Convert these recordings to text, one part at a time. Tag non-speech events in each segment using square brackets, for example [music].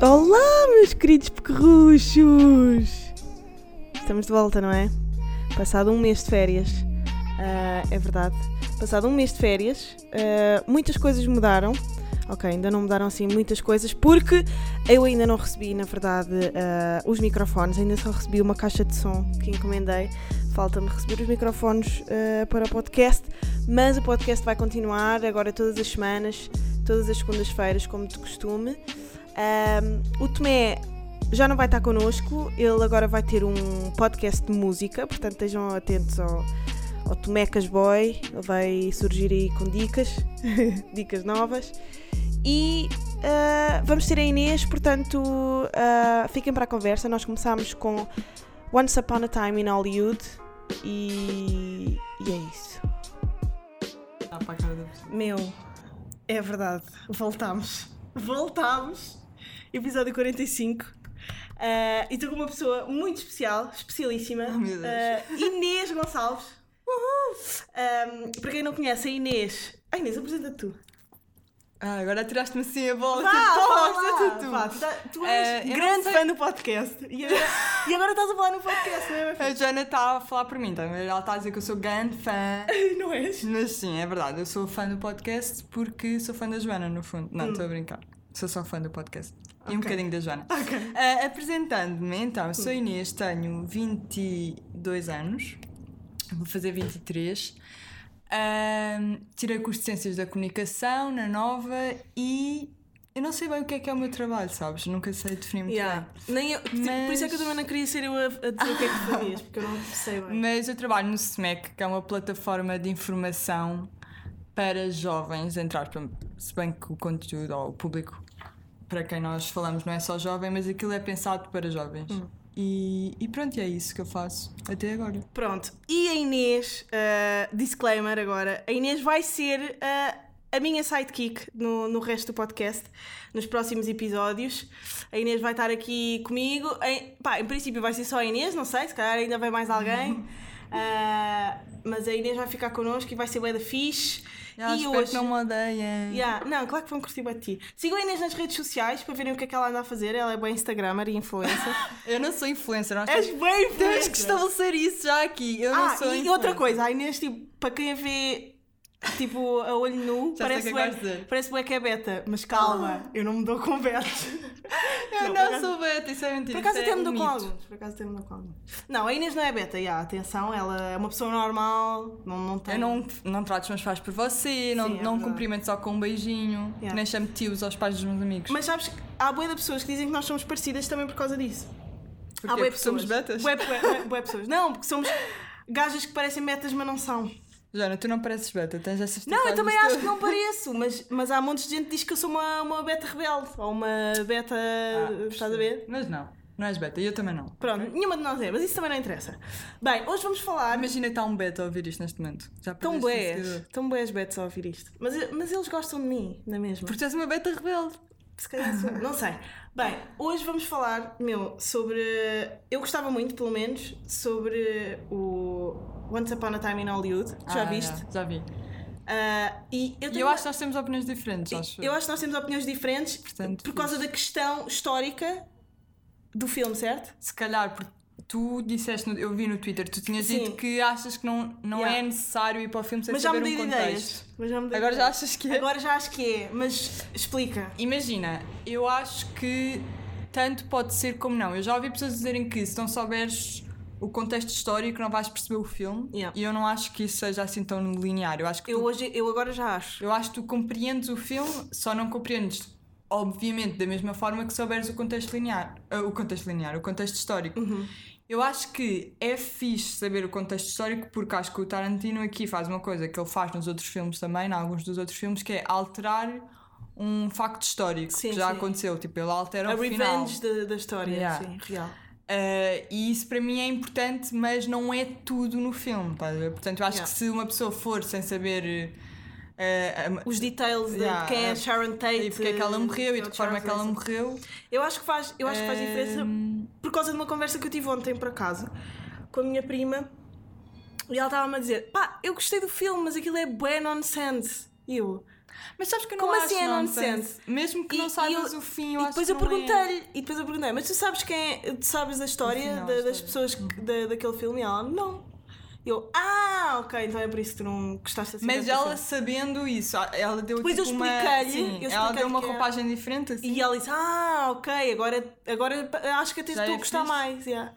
Olá, meus queridos pequerruchos! Estamos de volta, não é? Passado um mês de férias. Ah, é verdade. Passado um mês de férias, ah, muitas coisas mudaram. Ok, ainda não mudaram assim muitas coisas porque eu ainda não recebi, na verdade, ah, os microfones. Ainda só recebi uma caixa de som que encomendei. Falta-me receber os microfones ah, para o podcast, mas o podcast vai continuar agora todas as semanas, todas as segundas-feiras, como de costume. Um, o Tomé já não vai estar connosco, ele agora vai ter um podcast de música, portanto estejam atentos ao, ao Tomecas Boy, ele vai surgir aí com dicas, [laughs] dicas novas. E uh, vamos ter a Inês, portanto uh, fiquem para a conversa. Nós começámos com Once Upon a Time in Hollywood e, e é isso. Ah, a. Meu, é verdade, voltámos. Voltámos. Episódio 45. Ah, e estou com uma pessoa muito especial, especialíssima. Oh, meu Deus. Ah, Inês Gonçalves. Ah, para quem não conhece, a Inês. Ah, Inês, apresenta tu. Ah, agora tiraste-me assim a bola. Vá, tipo, vá, apresenta tu. vá, tu, tá- és Eh, eu não grande fã do podcast. E agora, e agora estás a falar no podcast, não é? A Joana está a falar por mim, tá? Ela está a dizer que eu sou grande fã. [laughs] Não és? Mas sim, é verdade, eu sou fã do podcast porque sou fã da Joana, no fundo. Não, estou a brincar. Sou só fã do podcast. E um Hum. Bocadinho da Joana. Ok. Ah, Apresentando-me, então, sou Inês, tenho 22 anos, vou fazer 23. Ahm, tirei curso de Ciências da Comunicação na Nova e eu não sei bem o que é que é o meu trabalho, sabes? Nunca sei definir muito Yeah. Nem eu, tipo, Por isso é que eu também não queria ser eu a, a dizer o que é que fazias, porque eu não sei bem. bem. Mas eu trabalho no SMEC, que é uma plataforma de informação para jovens, entre aspas, se bem que o conteúdo ou o público para quem nós falamos não é só jovem, mas aquilo é pensado para jovens. Hum. E, e pronto, é isso que eu faço até agora. Pronto, e a Inês, uh, disclaimer agora, a Inês vai ser uh, a minha sidekick no, no resto do podcast, nos próximos episódios. A Inês vai estar aqui comigo. Em, pá, em princípio vai ser só a Inês, não sei, se calhar ainda vem mais alguém. [laughs] Uh, mas a Inês vai ficar connosco e vai ser bué da fixe. E hoje... não me odeiem. Yeah, não, claro que vão curtir de ti. Sigam a Inês nas redes sociais para verem o que é que ela anda a fazer. Ela é bem Instagrammer e influencer. [laughs] Eu não sou influencer, nós És temos, bem temos influencer. que estabelecer isso já aqui. Eu não Ah, sou e outra influencer. coisa, a Inês, tipo, para quem a vê tipo a olho nu, Já parece é vais dizer. parece que é beta, mas calma, eu não me dou com betas. [laughs] Eu Não, não, acaso- sou beta, isso é mentira. Por acaso até é me dou com alguns, por acaso até me dou com alguns. Não, a Inês não é beta, já, atenção, ela é uma pessoa normal, não, não tem... Eu não, não trato os meus pais por você, não, Sim, é não cumprimento só com um beijinho, Yeah. nem chamo tios aos pais dos meus amigos. Mas sabes, que há boa de pessoas que dizem que nós somos parecidas também por causa disso. Há bué Porque somos betas? Bué, bué, bué, bué pessoas. Não, porque somos gajas que parecem betas, mas não são. Joana, tu não pareces beta, tens essas Não, eu também acho que não pareço, mas, mas há montes de gente que diz que eu sou uma, uma beta rebelde ou uma beta. Ah, estás a ver? Mas não, não és beta, eu também não. Pronto, nenhuma de nós é, mas isso também não interessa. Bem, hoje vamos falar. Imagina que está um beta a ouvir isto neste momento. Já Tão um boés, tão boés betas a ouvir isto. Mas, mas eles gostam de mim, não é mesmo? Porque és uma beta rebelde. Se calhar sou, não sei. Bem, hoje vamos falar, meu, sobre. Eu gostava muito, pelo menos, sobre o Once Upon a Time in Hollywood. Já Ah, viste? já, já vi. Ah, e eu, tenho eu acho que nós temos opiniões diferentes, acho. Eu acho que nós temos opiniões diferentes Portanto, por causa fixe. da questão histórica do filme, certo? Se calhar, porque tu disseste, eu vi no Twitter, tu tinhas Sim. dito que achas que não, não Yeah. é necessário ir para o filme sem Mas já saber um contexto. ideias. Mas já de Agora já achas que é? Agora já acho que é, mas explica. Imagina, eu acho que tanto pode ser como não. Eu já ouvi pessoas dizerem que se não souberes o contexto histórico não vais perceber o filme Yeah. e eu não acho que isso seja assim tão linear. Eu acho que Eu tu, hoje, eu agora já acho. eu acho que tu compreendes o filme, só não compreendes obviamente da mesma forma que souberes o contexto linear, ah, o contexto linear, o contexto histórico. Uhum. Eu acho que é fixe saber o contexto histórico porque acho que o Tarantino aqui faz uma coisa que ele faz nos outros filmes também, em alguns dos outros filmes, que é alterar um facto histórico Sim, que já sim. aconteceu. Tipo, ele altera A o final. revenge da, da história, Yeah. sim, real. Uh, e isso para mim é importante, mas não é tudo no filme. ver? Portanto, eu acho Yeah. que se uma pessoa for sem saber uh, Os details Yeah, de quem é a- Sharon Tate. e porque é que ela morreu e de que forma é que ela morreu. Eu acho que faz, eu acho que faz diferença Um, por causa de uma conversa que eu tive ontem, por acaso, com a minha prima. E ela estava-me a dizer: pá, eu gostei do filme, mas aquilo é bué nonsense. E eu. Mas sabes que eu não Como acho assim é nonsense? nonsense? Mesmo que E- não saibas eu- o fim, eu e depois eu não é. e depois eu perguntei, mas tu sabes quem é, tu sabes da história final, da- a das história. pessoas que- da, daquele filme? E ela, não. Eu, ah, ok, então é por isso que tu não gostaste assim Mas ela filme." sabendo isso, ela deu Depois eu tipo uma... expliquei-lhe, eu ela deu uma roupagem diferente assim. E ela disse, ah, ok, agora, agora acho que até Já estou é a gostar fixe. mais. yeah."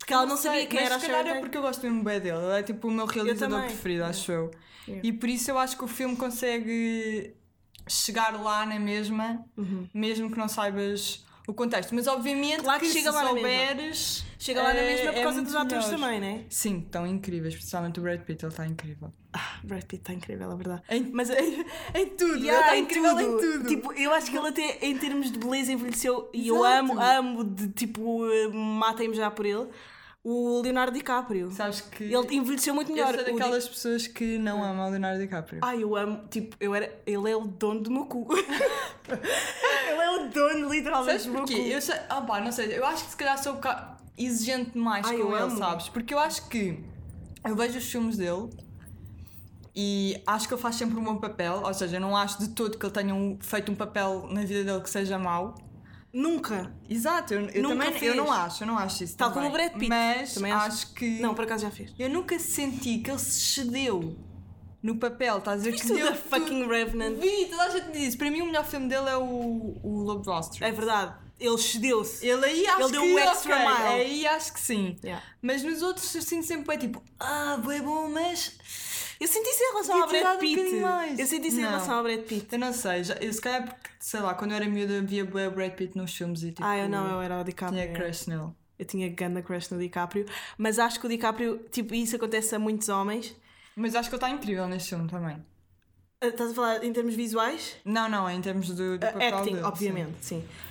Porque ela não, sei, sabia quem mas era a Sharon é porque eu gosto mesmo bem dele. Ele é tipo o meu realizador preferido, acho eu. Yeah. E por isso eu acho que o filme consegue chegar lá na mesma, mesmo que não saibas o contexto. Mas obviamente. Claro que que, chega se lá souberes. Chega lá na é- mesma por é causa dos atores melhor. também, né? Sim, estão incríveis, especialmente o Brad Pitt, ele está incrível. Brad Pitt está incrível, é verdade. Em, Mas em, [laughs] em tudo, ele Yeah, está em incrível tudo. em tudo. Tipo, eu acho que ele até em termos de beleza envelheceu e eu Exato. amo, amo de tipo, eh, matem-me já por ele. O Leonardo DiCaprio. Sabes que Ele envelheceu muito eu melhor. sou O Di- daquelas pessoas que não amam o Leonardo DiCaprio. Ai, eu amo, tipo, eu era, ele é o dono do meu cu. [laughs] ele é o dono, literalmente, Sabes do meu porquê? cu. Eu sei, ah pá, não sei, eu acho que se calhar sou um bocado exigente demais Ai, com eu ele, amo. sabes? Porque eu acho que eu vejo os filmes dele e acho que ele faz sempre um bom papel, ou seja, eu não acho de todo que ele tenha um- feito um papel na vida dele que seja mau. Nunca. Exato, eu, eu Nunca também fez. eu não acho, eu não acho isso. Tal também. como o Brad Pitt. Mas Também acho, acho- que Não, por acaso já fez. eu nunca senti que ele se cedeu no papel, estás a? Viste que deu The fucking Revenant? Vi, toda a gente diz. Para mim, o melhor filme dele é o, o Lobo de Wall Street. É verdade. Ele cedeu-se. Ele aí acho Ele deu que um extra ok, mile. Aí acho que sim. Yeah. Mas nos outros eu sinto sempre é tipo, ah, é bom, mas Eu senti isso em relação ao Brad um Pitt. mais. eu senti isso em relação ao Brad Pitt. eu não sei, já, eu, se calhar porque, sei lá, quando eu era miúda via o Brad Pitt nos filmes e tipo. Ah, eu não, eu era o DiCaprio. Tinha crush nele. Eu tinha ganda crush no DiCaprio. Mas acho que o DiCaprio, tipo, isso acontece a muitos homens. Mas acho que ele está incrível neste filme também. Ah, Estás a falar em termos visuais? Não, não, em termos do, do papel Acting, dele, obviamente, sim. Ma-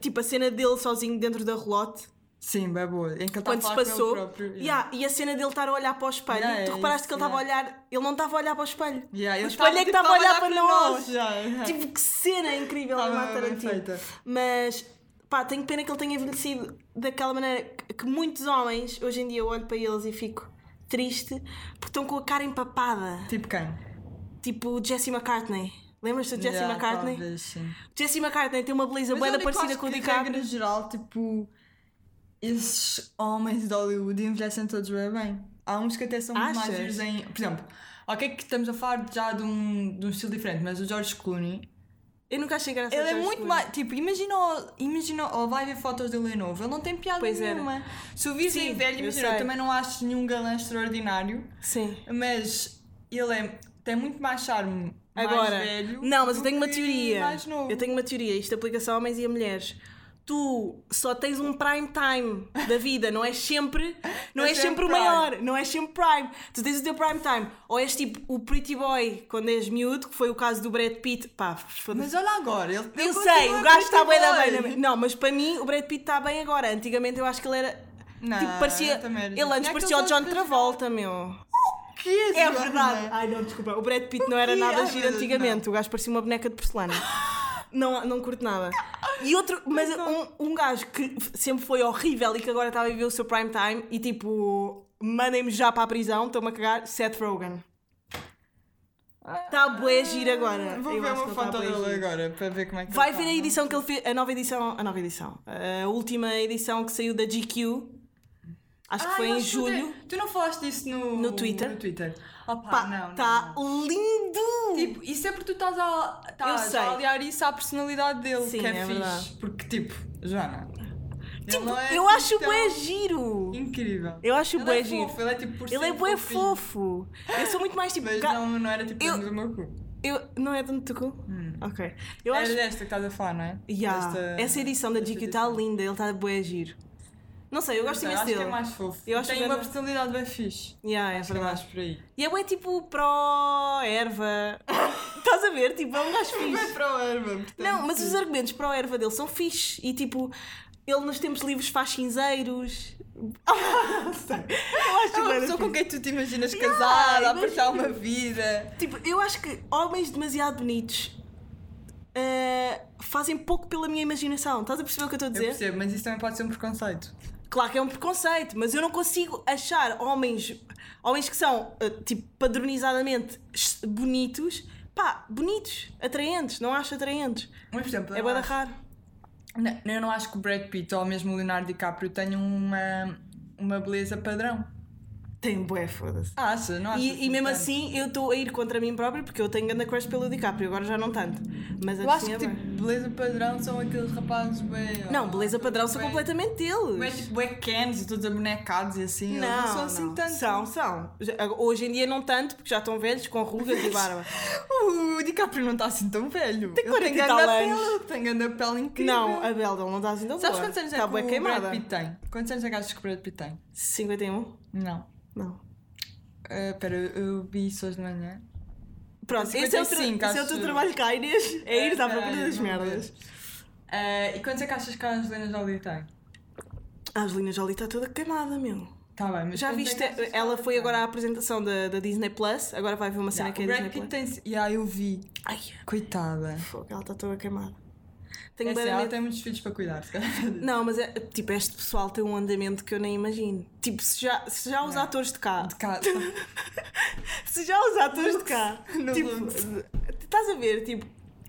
Tipo, a cena dele sozinho dentro da relote, Sim, bem boa. Em que ele quando está se a passou. próprio. Yeah, E a cena dele estar a olhar para o espelho. Yeah, tu é reparaste isso, que ele estava yeah. a olhar. Ele não estava a olhar para o espelho. Yeah, o espelho é que estava a olhar para nós. yeah. Tipo, que cena incrível a Matt bem Tarantino. Mas, pá, tenho pena que ele tenha envelhecido daquela maneira que- que muitos homens, hoje em dia, eu olho para eles e fico triste porque estão com a cara empapada. Tipo quem? Tipo Jesse McCartney. Lembras-te do Jesse Yeah, McCartney? talvez, sim. Jesse McCartney tem uma beleza Mas bem eu parecida com o que, DiCaprio. regra geral, tipo, esses homens de Hollywood envelhecem todos bem bem. Há uns que até são mais giros em. Por exemplo, ok, que estamos a falar já de um, de um estilo diferente, mas o George Clooney, Eu nunca achei graça ele é muito Clooney. mais. Tipo, imagina, imagina, ou vai ver fotos dele em novo, ele não tem piada Pois era. nenhuma. Se o vires Sim, em velho, eu imagina, eu, sei. também não acho nenhum galã extraordinário, Sim. mas ele é, tem muito mais charme. Mais Agora, velho não, mas eu tenho uma teoria. Mais novo. Eu tenho uma teoria, isto aplica-se a homens e a mulheres. Tu só tens um prime time da vida, não és sempre, não É sempre sempre o maior, não és sempre prime. Tu tens o teu prime time. Ou és tipo o pretty boy quando és miúdo, que foi o caso do Brad Pitt. Pá. Mas olha agora, ele Eu sei, o gajo está bem da bem. Não, mas para mim o Brad Pitt está bem agora. Antigamente eu acho que ele era. Não, tipo, parecia. Ele antes É parecia o John Travolta, meu. Que é, É verdade. Ai não, desculpa. O Brad Pitt não era nada Ai, giro antigamente. O gajo parecia uma boneca de porcelana. [laughs] Não, não curto nada. E outro, mas um, um gajo que sempre foi horrível e que agora está a viver o seu prime time e tipo, mandem-me já para a prisão, estou-me a cagar, Seth Rogen. Está a bué giro agora. Vou Eu ver uma tá foto dele giro. agora para ver como é que Vai ele ver tá, a não? edição que ele fez, a nova edição, a nova edição, a última edição que saiu da GQ. Acho que foi em julho. Tu, tu não falaste disso no, No Twitter? No Twitter. Opa, Pá, não, está lindo! Tipo, isso é porque tu estás a, Eu estás a aliar isso à personalidade dele, Sim, que é, é fixe. verdade. Porque, tipo, Joana. Tipo, é eu acho tão bué giro. Incrível. Eu acho bué é giro. fofo, ele é tipo por Ele é bué fofo. Eu sou muito mais tipo. Mas não, não era tipo Eu- do meu cu. Eu, não é de Tucu? Ok. Eu era acho. desta que estás a falar, não é? Yeah, Desta- Essa edição da GQ está linda, ele está bué giro. Não sei, eu gosto Sei, imenso acho que dele. é mais fofo. Eu acho Tem que uma é- personalidade bem fixe. Yeah, é Acho que é verdade. mais por aí. E é bué tipo pró erva. [laughs] Estás a ver? Tipo, é um gajo Vai fixe. para o erva, portanto. Não, mas os argumentos pró erva dele são fixe. E tipo, ele nos tempos livres faz cinzeiros. Não. [laughs] Eu acho É uma pessoa com quem tu te imaginas Yeah, casada, a passar uma vida. Tipo, eu acho que homens demasiado bonitos ah, fazem pouco pela minha imaginação. Estás a perceber o que eu estou a Eu dizer? percebo, mas isso também pode ser um preconceito. Claro que é um preconceito, mas eu não consigo achar homens, homens que são ah, tipo padronizadamente bonitos, pá, bonitos, atraentes, não acho atraentes. Mas, por exemplo, É eu, bué da acho, raro. não, eu não acho que o Brad Pitt ou mesmo o Leonardo DiCaprio tenham uma, uma beleza padrão. Tem bué, foda-se. Acha? Não acho E, e mesmo assim eu estou a ir contra mim própria porque eu tenho grande crush pelo DiCaprio, agora já não tanto. Mas Eu acho assim que é tipo, beleza padrão são aqueles rapazes bem. Não, beleza padrão são completamente deles. Bem, tipo, bem cans e todos abonecados e assim. eles Não, não são assim tanto. São, são. Hoje em dia não tanto, porque já estão velhos, com rugas e barba. [laughs] O DiCaprio não está assim tão velho. Tem Ele 40 e tal pele, anos. tem grande pele incrível. Não, a Bela não está assim tão Sabes boa. quantos anos é Está que o. Brad Pitt tem? Quantos anos é que achas que o Brad Pitt tem? 51? Não. Não. Ah, Espera, eu, vi isso hoje de manhã. Pronto, esse é, o tra- 55, esse é o teu trabalho cá, Inês. É ir à procura das merdas. Ah, e quantos é que achas que a Angelina Jolie tem? A Angelina Jolie está toda queimada, meu. Tá bem, mas Já é viste? que Ela foi agora à apresentação da, da Disney Plus. Agora vai ver uma cena Yeah, que é Disney Pitt Plus. tem. Yeah, eu vi. Ai, Coitada. fogo, ela está toda queimada. Tenho É de ela medo. tem muitos filhos para cuidar, se calhar. Não, mas é, tipo, este pessoal tem um andamento que eu nem imagino. Tipo, se já, se já os Não. atores de cá. De cá. [laughs] Se já os atores de cá. No tipo, estás a ver, tipo,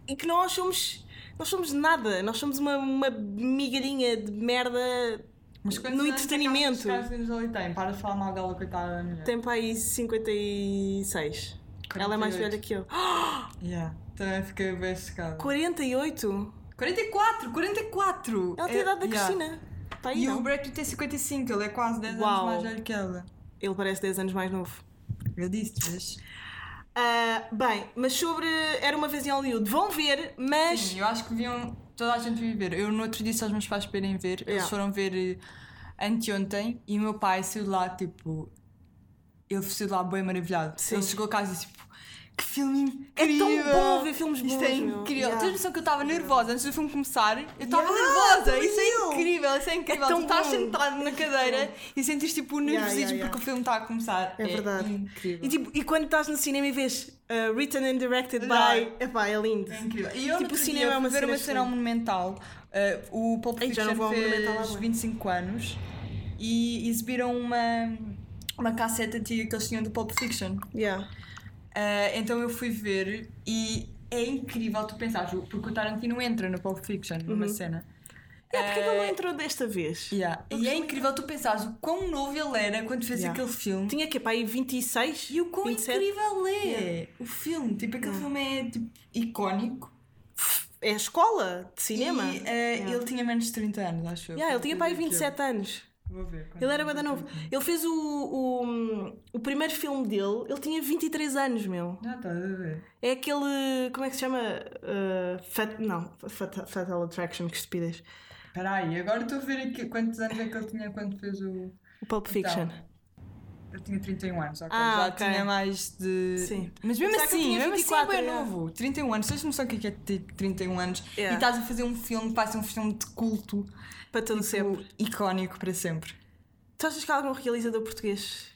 e que nós somos. Nós somos nada, nós somos uma, uma migalhinha de merda Mas quantos no anos é entretenimento. achas que a Angelina Jolie tem? Para de falar mal dela, coitada da mulher. Tem para aí 56. Ela é mais 48. velha que eu. [gasps] Yeah, também fiquei bem chocada. 48? 44! 44! Ela tem a É, idade da yeah. Cristina. Está aí, E não? o Brad Pitt tem 55, ele é quase 10 Uau. anos mais velho que ela. Ele parece 10 anos mais novo. Eu disse, vês? Ah, bem, mas sobre Era uma vez em Hollywood, vão ver, mas. Sim, eu acho que deviam toda a gente devia ver. Eu no outro disse aos meus pais para irem ver, eles Yeah. foram ver eh, anteontem e o meu pai saiu de lá, tipo. Ele saiu de lá bem maravilhado. Sim. Ele chegou a casa e disse, tipo, que filme É incrível! tão bom ver filmes Isto bons, é meu. incrível. Yeah. Tens noção que eu estava nervosa antes do filme começar? Eu estava Yeah, nervosa! Isso é incrível, isso é incrível. tão tu estás sentado na [laughs] cadeira e sentes tipo o nervosismo yeah, porque o filme está a começar. É verdade. incrível. E, tipo, e quando estás no cinema e vês uh, written and directed by. Epá, é lindo. É incrível. E eu Tipo, tipo, o cinema é uma ver cena uma cena. Monumental. Uh, o Pulp Fiction fez bué. 25 anos e exibiram uma, uma cassete antiga que eles tinham do Pulp Fiction. Yeah. Uh, então eu fui ver e é incrível tu pensares, porque o Tarantino entra no Pulp Fiction, numa Uhum. cena. É porque ele não Eh, entrou desta vez. Yeah. E é incrível tu pensares o quão novo ele era quando fez Yeah. aquele filme. Tinha que para aí 26? E o quão 27? incrível é Yeah. o filme. Tipo, aquele filme é tipo, icónico. É a escola de cinema. E, uh, ele tinha menos de 30 anos, acho eu. Yeah, ele tinha para aí Aquilo. 27 anos. Vou ver. Ele era bada novo. Ele fez o, o, o primeiro filme dele, ele tinha 23 anos, meu. Já estás a ver. É aquele. Como é que se chama? Uh, fat, não, fat, Fatal Attraction, que estupidez. Espera aí, agora estou a ver aqui quantos anos é que ele tinha quando fez o. O Pulp Fiction. Então, eu tinha 31 anos, ok. Ah, Já ok. tinha mais de. Sim. Mas mesmo ele assim, mesmo 24, assim é é. novo. 31 anos, tens noção que é que é ter 31 anos Yeah. e estás a fazer um filme que vai ser um filme de culto, Para todo tipo, sempre. icónico para sempre. Tu achas que há algum realizador português?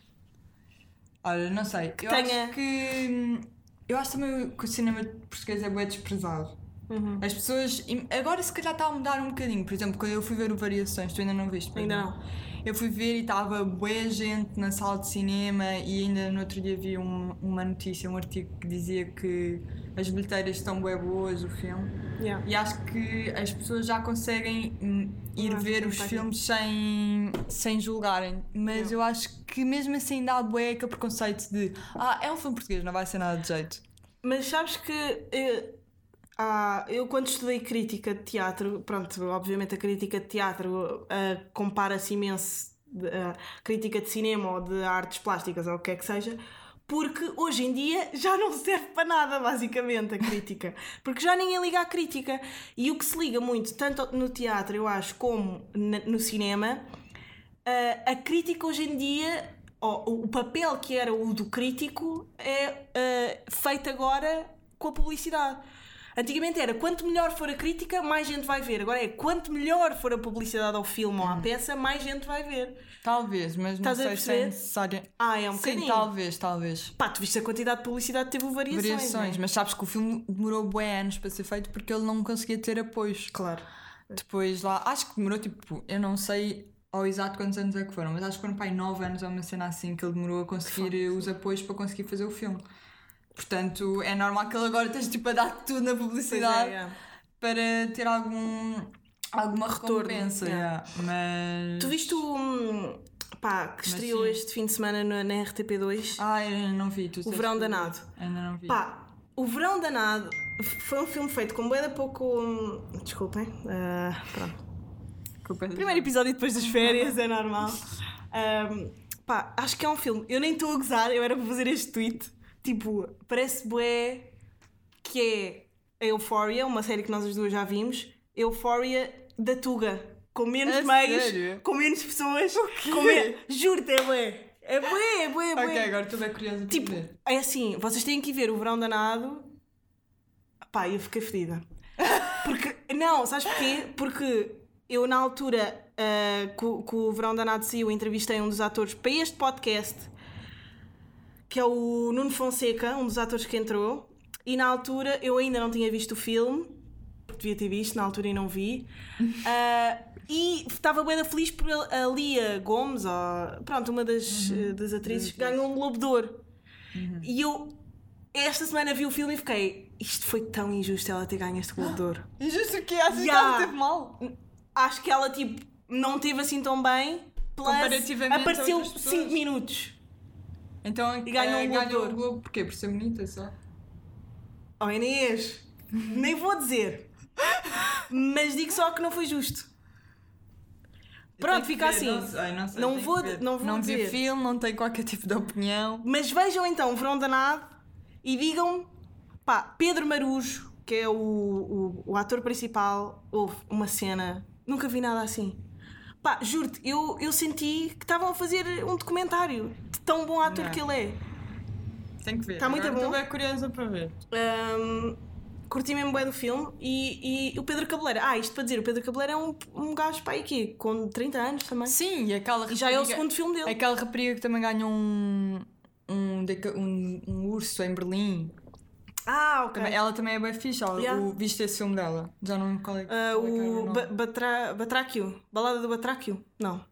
Olha, não sei. eu tenha- acho que. Eu acho também que o cinema português é bem desprezado. Uhum. As pessoas. Agora se calhar está a mudar um bocadinho. Por exemplo, quando eu fui ver o Variações, tu ainda não viste? Ainda não. Eu fui ver e estava boa gente na sala de cinema e ainda no outro dia vi um- uma notícia, um artigo que dizia que as bilheteiras estão bem boas, o filme. Yeah. E acho que as pessoas já conseguem hum, ir ver os aqui. filmes sem, sem julgarem. Mas Yeah. eu acho que mesmo assim ainda há bué aquele preconceito de ah, é um filme português, não vai ser nada de jeito. Mas sabes que eh, há- eu quando estudei crítica de teatro, pronto, obviamente a crítica de teatro eh, compara-se imenso de, a crítica de cinema ou de artes plásticas ou o que é que seja, porque hoje em dia já não serve para nada, basicamente, a crítica. Porque já ninguém liga à crítica. E o que se liga muito, tanto no teatro, eu acho, como no cinema, Uh, a crítica hoje em dia, ou o papel que era o do crítico, é uh, feito agora com a publicidade. Antigamente era quanto melhor for a crítica, mais gente vai ver. Agora é quanto melhor for a publicidade ao filme ou à peça, mais gente vai ver. Talvez, mas não Estás a sei se é perceber? necessário. Ah, é um Sim, bocadinho. talvez, talvez. Pá, tu viste a quantidade de publicidade que teve variações. Variações, né? mas sabes que o filme demorou bué anos para ser feito porque ele não conseguia ter apoios. Claro. Depois lá, acho que demorou tipo, eu não sei ao exato quantos anos é que foram, mas acho que foram pai 9 anos ou uma cena assim que ele demorou a conseguir os apoios para conseguir fazer o filme. Portanto, é normal que ele agora esteja tipo a dar tudo na publicidade é, é. para ter algum alguma Retorno, recompensa. yeah. yeah. Mas. Tu viste o. hum, pá, que estreou este fim de semana na, na RTP2? Ah, eu ainda não vi. Tu disseste Verão Danado. Ainda não vi. Pá, O Verão Danado foi um filme feito com de pouco. hum, Desculpem. ah, pronto. Culpa das- Primeiro episódio depois das férias, é normal. Ahm, [laughs] pá, acho que é um filme. Eu nem estou a gozar, eu era para fazer este tweet. Tipo, parece bué que é a Euphoria, uma série que nós as duas já vimos. Euphoria da Tuga. Com menos A meios, sério? com menos pessoas. Com me... Juro-te, é bué. É bué, é bué, é bué. Ok, agora estou bem curiosa para Tipo, ver. é assim, vocês têm que ver o Verão Danado. Pá, eu fiquei fedida. [laughs] Porque, não, sabes porquê? Porque eu, na altura ah, que, o- que o Verão Danado saiu, entrevistei um dos atores para este podcast, que é o Nuno Fonseca, um dos atores que entrou. E na altura eu ainda não tinha visto o filme, porque devia ter visto na altura e não vi. [laughs] Ah, e estava bem feliz por a Lia Gomes, ou, pronto, uma das, eh, das atrizes, que ganhou um Globo de Ouro. E eu, esta semana, vi o filme e fiquei: isto foi tão injusto ela ter ganho este Globo de Ouro. [gasps] Injusto o quê? Achas que Yeah. ela teve mal? Acho que ela, tipo, não teve assim tão bem. Plus, Comparativamente apareceu outras pessoas. 5 minutos. Então E ganhou eh, um ganhou o Globo porquê? Por ser bonita só? Oh Inês, nem vou dizer. Mas digo só que não foi justo. Pronto, fica assim. Não, sei, não, sei, Não tenho que vou- ver. não vou Não vi dizer. filme, não tenho qualquer tipo de opinião. Mas vejam então o Verão Danado e digam, pá, Pedro Marujo, que é o, o, o ator principal, houve uma cena, nunca vi nada assim. Pá, juro-te, eu, eu senti que estavam a fazer um documentário de tão bom ator Não. que ele é. Tenho que ver. Tá muito bom. Estou bem curiosa para ver. Ahm, curti mesmo bem do filme e, e o Pedro Cabeleira. Ah, isto para dizer, o Pedro Cabeleira é um, um gajo para aqui, com 30 anos também. Sim, e aquela E já é o rapariga- segundo filme dele. Aquela rapariga que também ganhou um, um, um, um urso em Berlim. Ah, ok. Também- ela também é bem fixe. ela- Yeah. o, viste esse filme dela? Já não lembro qual é, Ah, qual é o. Ba- Batra- Batráquio. Balada do Batráquio? Não.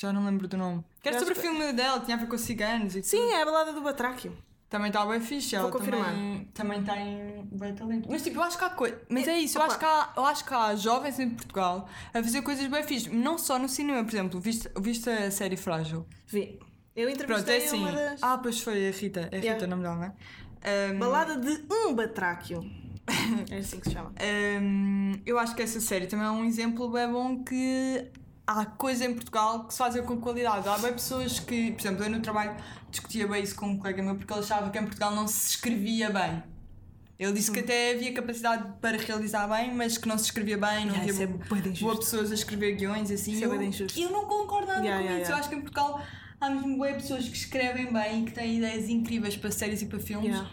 Já não lembro do nome. Que era sobre o filme dela, tinha a ver com ciganos e tudo. Sim, é a balada do Batráquio. Também está bem fixe, ela Vou confirmar. também, também tem bem talento. Mas tipo, eu acho que há coisa. Mas é isso, eu acho, que há, eu acho que há jovens em Portugal a fazer coisas bem fixe. Não só no cinema, por exemplo, viste, viste a série Frágil? Vi. Eu Pronto, entrevistei é assim. uma das... Ah, pois foi a Rita. É a Rita Yeah. o nome dela, não é? Um, Balada de um Batráquio. é assim que se chama. um, eu acho que essa série também é um exemplo bem bom que há coisa em Portugal que se fazem com qualidade. Há bem pessoas que, por exemplo, eu no trabalho discutia bem isso com um colega meu porque ele achava que em Portugal não se escrevia bem. Ele disse que Hum. até havia capacidade para realizar bem, mas que não se escrevia bem, não Yeah, havia é boas pessoas a escrever guiões assim. Isso é bué de eu, injusto. eu não concordo nada Yeah, com yeah, isso. yeah. Eu acho que em Portugal há mesmo boas pessoas que escrevem bem e que têm ideias incríveis para séries e para filmes. Yeah.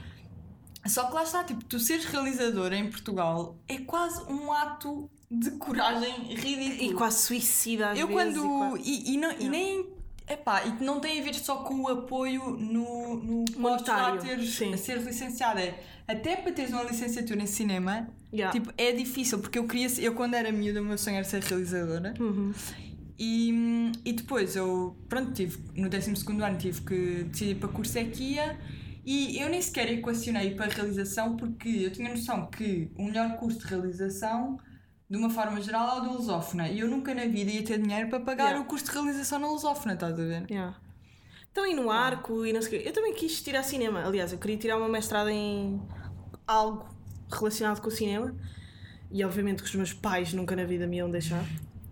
Só que lá está, tipo, tu seres realizador em Portugal é quase um ato de coragem ridículo. E quase suicida às Eu vezes. quando. e quase- E, e não, e nem. Epá, e não tem a ver só com o apoio no, no Monetário, teres, a ser licenciada. Até para teres uma licenciatura em cinema, Yeah. tipo, é difícil, porque eu queria eu quando era miúda, o meu sonho era ser realizadora. Uhum. E, e depois eu, pronto, tive, no 12 ano tive que decidir para curso é que ia e eu nem sequer equacionei para a realização porque eu tinha noção que o melhor curso de realização, de uma forma geral, é o da lusófona e eu nunca na vida ia ter dinheiro para pagar Yeah. o curso de realização na lusófona, estás a ver? Yeah. Então, e no arco e não sei. Eu também quis tirar cinema. Aliás, eu queria tirar uma mestrada em algo relacionado com o cinema. E obviamente que os meus pais nunca na vida me iam deixar.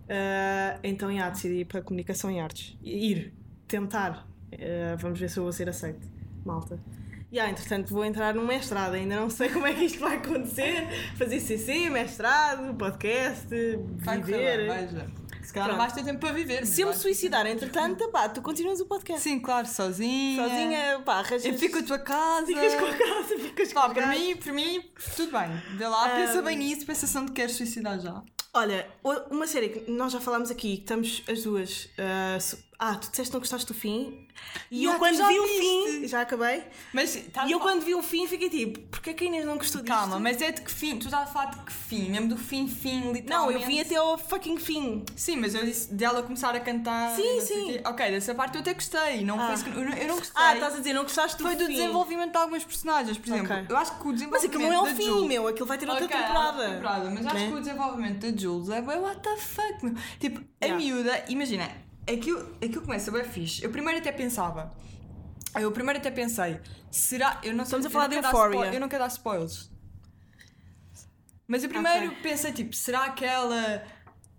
Ah, então, já, decidi ir para Comunicação e Artes. Ir. Tentar. Ah, vamos ver se eu vou ser aceito. Malta. E ah, entretanto vou entrar num mestrado, ainda não sei como é que isto vai acontecer. Fazer CC, mestrado, podcast, Vai viver. bem, vai já. se calhar não vais ter tempo para viver. Se eu me suicidar, para entretanto, pá, tu continuas o podcast. Sim, claro, sozinha. Sozinha, pá, arranjas... Eu fico a tua casa. Ficas com a casa, ficas com Pá, a para casa. mim, para mim, tudo bem. Vê lá, pensa Um, bem nisso, pensa se não te queres suicidar já. Olha, uma série que nós já falámos aqui, que estamos as duas. su- ah, tu disseste que não gostaste do fim. E eu quando vi o viste. fim, já acabei. Mas estás E eu a falar- quando vi o fim fiquei tipo, porquê que a Inês não gostou disto? Calma, mas é de que fim? Tu estás a falar de que fim? Mesmo do fim, fim, Não, literalmente? eu vim até ao fucking fim. Sim, mas eu disse dela começar a cantar. Sim, não sim. o. Ok, dessa parte eu até gostei. Não Ah. foi eu, não, eu não gostei. Ah, estás a dizer, não gostaste do Foi do fim. desenvolvimento de alguns personagens, por exemplo. Ok. Eu acho que o Mas desenvolvimento. aquilo não é o fim, Jules- meu. Aquilo vai ter outra Ok, há temporada. temporada, Mas acho que o desenvolvimento da Jules é what the fuck, meu. Tipo, a Yeah. miúda, imagina, aquilo, aquilo começa bem fixe. Eu primeiro até pensava. Eu primeiro até pensei, será. Eu não Estamos a falar de Euphoria. Eu não quero dar spoilers. Mas eu primeiro Ok. pensei, tipo, será que ela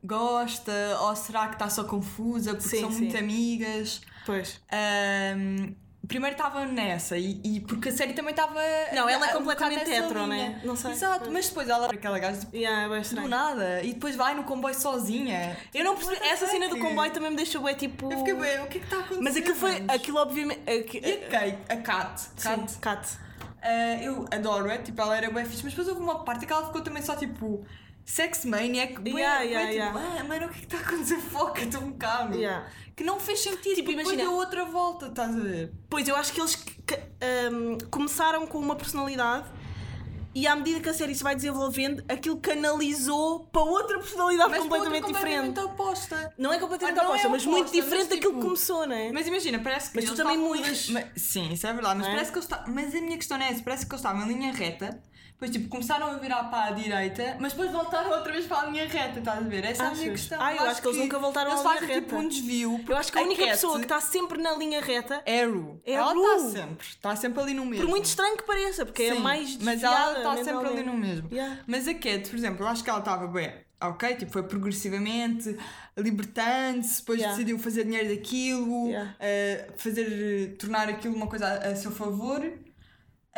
gosta ou será que está só confusa porque Sim, são sim. muito amigas? Pois. Ahm, primeiro estava nessa e, e porque a série também estava. Não, ela é completamente hetero, né? Não sei. Exato, mas depois ela aquela gaja de Yeah, é do nada e depois vai no comboio sozinha. Eu não percebi. Essa cena do comboio também me deixou bem tipo. Eu fiquei bem, o que é que está a acontecer? Mas aquilo foi. Aquilo obviamente. aqui- E a Kate, a Kat, Kat, Sim, Cat. ah, eu adoro-a, tipo, ela era bem fixe, mas depois houve uma parte que ela ficou também só tipo. Sex Maniac, bué, Yeah, bué, yeah, tipo, yeah. ah, mano, o que é que está a acontecer? [laughs] Foca-te um bocado. Yeah. Que não fez sentido, Tipo, depois imagina- deu outra volta, estás a ver? Pois eu acho que eles que- que, hum, começaram com uma personalidade e à medida que a série se vai desenvolvendo, aquilo canalizou para outra personalidade Mas completamente, outra completamente diferente. oposta. Não é completamente Ah, não é oposta, mas muito oposta, diferente mas, daquilo que tipo, começou, não é? Mas imagina, parece que. Mas tu também em mudas. Sim, isso é verdade, mas é? parece que eles estavam. Mas a minha questão é essa, parece que eles estavam em linha reta, depois tipo começaram a virar para a direita, mas depois voltaram outra vez para a linha reta, estás a ver? Essa é a minha Achas? questão. Ah, eu acho que eles nunca voltaram eles à linha fazem tipo reta. um desvio. Eu acho que a única Cat pessoa que está sempre na linha reta, É a Ru. É a ela está sempre. Está sempre ali no mesmo. por muito estranho que pareça, porque é a Sim, mais Mas ela está sempre ali no mesmo. Yeah. Mas a Cat, por exemplo, eu acho que ela estava bem. Ok, tipo, foi progressivamente libertando-se, depois Yeah. decidiu fazer dinheiro daquilo, Yeah. eh, fazer, tornar aquilo uma coisa a, a seu favor.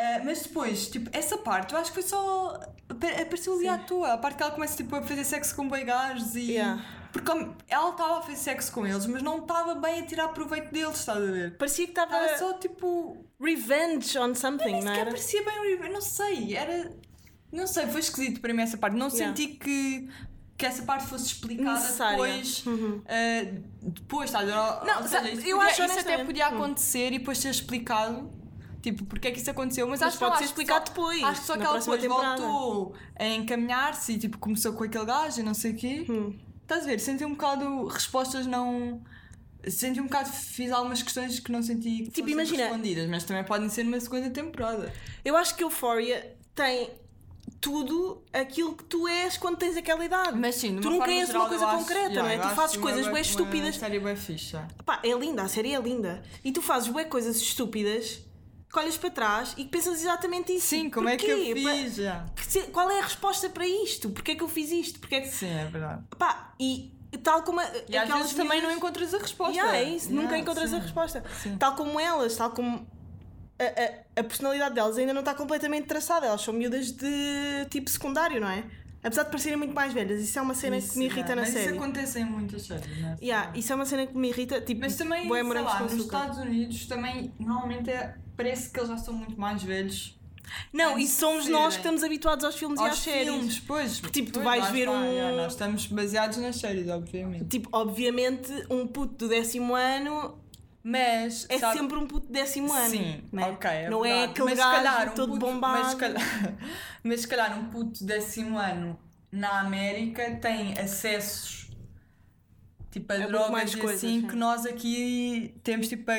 Eh, mas depois, tipo, essa parte eu acho que foi só. apa- apareceu ali à toa. A parte que ela começa tipo, a fazer sexo com bem gajos e. Yeah. Porque ela estava a fazer sexo com eles, mas não estava bem a tirar proveito deles, estás a ver? Parecia que estava só tipo. revenge on something, Nem não era? parecia bem River, não sei, era. Não sei, foi esquisito para mim essa parte. Não Yeah. senti que, que essa parte fosse explicada Necessária. depois. Uhum. eh, depois, estás a ver? Ou- Não, ou seja, sabe, eu podia- acho isso até podia Hum. acontecer e depois ser explicado. Tipo, porque é que isso aconteceu? Mas, Mas acho que pode não, ser acho explicado só- depois, Acho que só que ela próxima depois temporada. voltou a encaminhar-se e tipo, começou com aquele gajo e não sei o quê. Hum. Estás a ver? Senti um bocado respostas não. Senti um bocado, fiz algumas questões que não senti que Tipo, imagina- respondidas, mas também podem ser numa segunda temporada. Eu acho que Euphoria tem tudo aquilo que tu és quando tens aquela idade. Mas sim, tu nunca és geral, uma coisa concreta, yeah, não é? Tu fazes uma coisas bem estúpidas. série bem fixe. já. Pá, é linda, a série é linda. E tu fazes bué coisas estúpidas que olhas para trás e que pensas exatamente isso. Sim, como é que eu Porquê? Pá, fiz? já? Qual é a resposta para isto? Porquê é que eu fiz isto? Porquê é que... Sim, é verdade. Pá, e tal como a- E às vezes também não encontras a resposta. Yeah, é isso, nunca Yeah, encontras sim. a resposta. Sim. Tal como elas, tal como a, a, a personalidade delas ainda não está completamente traçada. Elas são miúdas de tipo secundário, não é? Apesar de parecerem muito mais velhas, isso é uma cena Isso, que me irrita yeah. na Mas série. isso acontece em muitas séries, não é? Yeah, isso é uma cena que me irrita, tipo, Mas também, sei lá, nos. Estados Unidos também, normalmente é- parece que eles já são muito mais velhos. Não, e somos serem. nós que estamos habituados aos filmes e às Aos séries. filmes, pois. Porque, tipo, tu pois, vais lá ver está, um- yeah, nós estamos baseados nas séries, obviamente. Tipo, obviamente, um puto do décimo ano Mas, é sabe- sempre um puto décimo ano. Sim, né? ok, é Não é verdade. aquele Mas gajo calhar um todo puto- bombado. Mas se, calhar, [laughs] mas se calhar um puto décimo ano na América tem acessos tipo a, muito drogas e coisas, assim sim. que nós aqui temos tipo para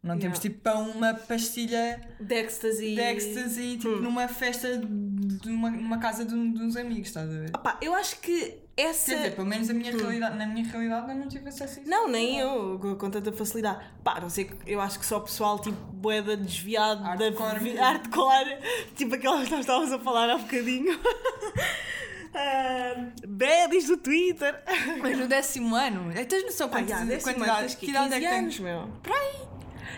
Não temos Yeah. tipo para uma pastilha De ecstasy. de ecstasy tipo Hum. numa festa de uma, numa casa de, um- de uns amigos, estás a ver? Pá, eu acho que essa. Quer dizer, pelo menos a minha Hum. realidade, na minha realidade eu não tive acesso a isso. Não, nem eu, com- tanta facilidade. Pá, não sei, eu acho que só o pessoal tipo boeda desviado Hardcore da hardcore, tipo aquela que nós estávamos a falar há bocadinho. [laughs] Ah, Baddies do Twitter. Mas no décimo ano, é, tens noção já, décimo ano, quantidade- que idade é que 15 tens? anos, meu. Por aí.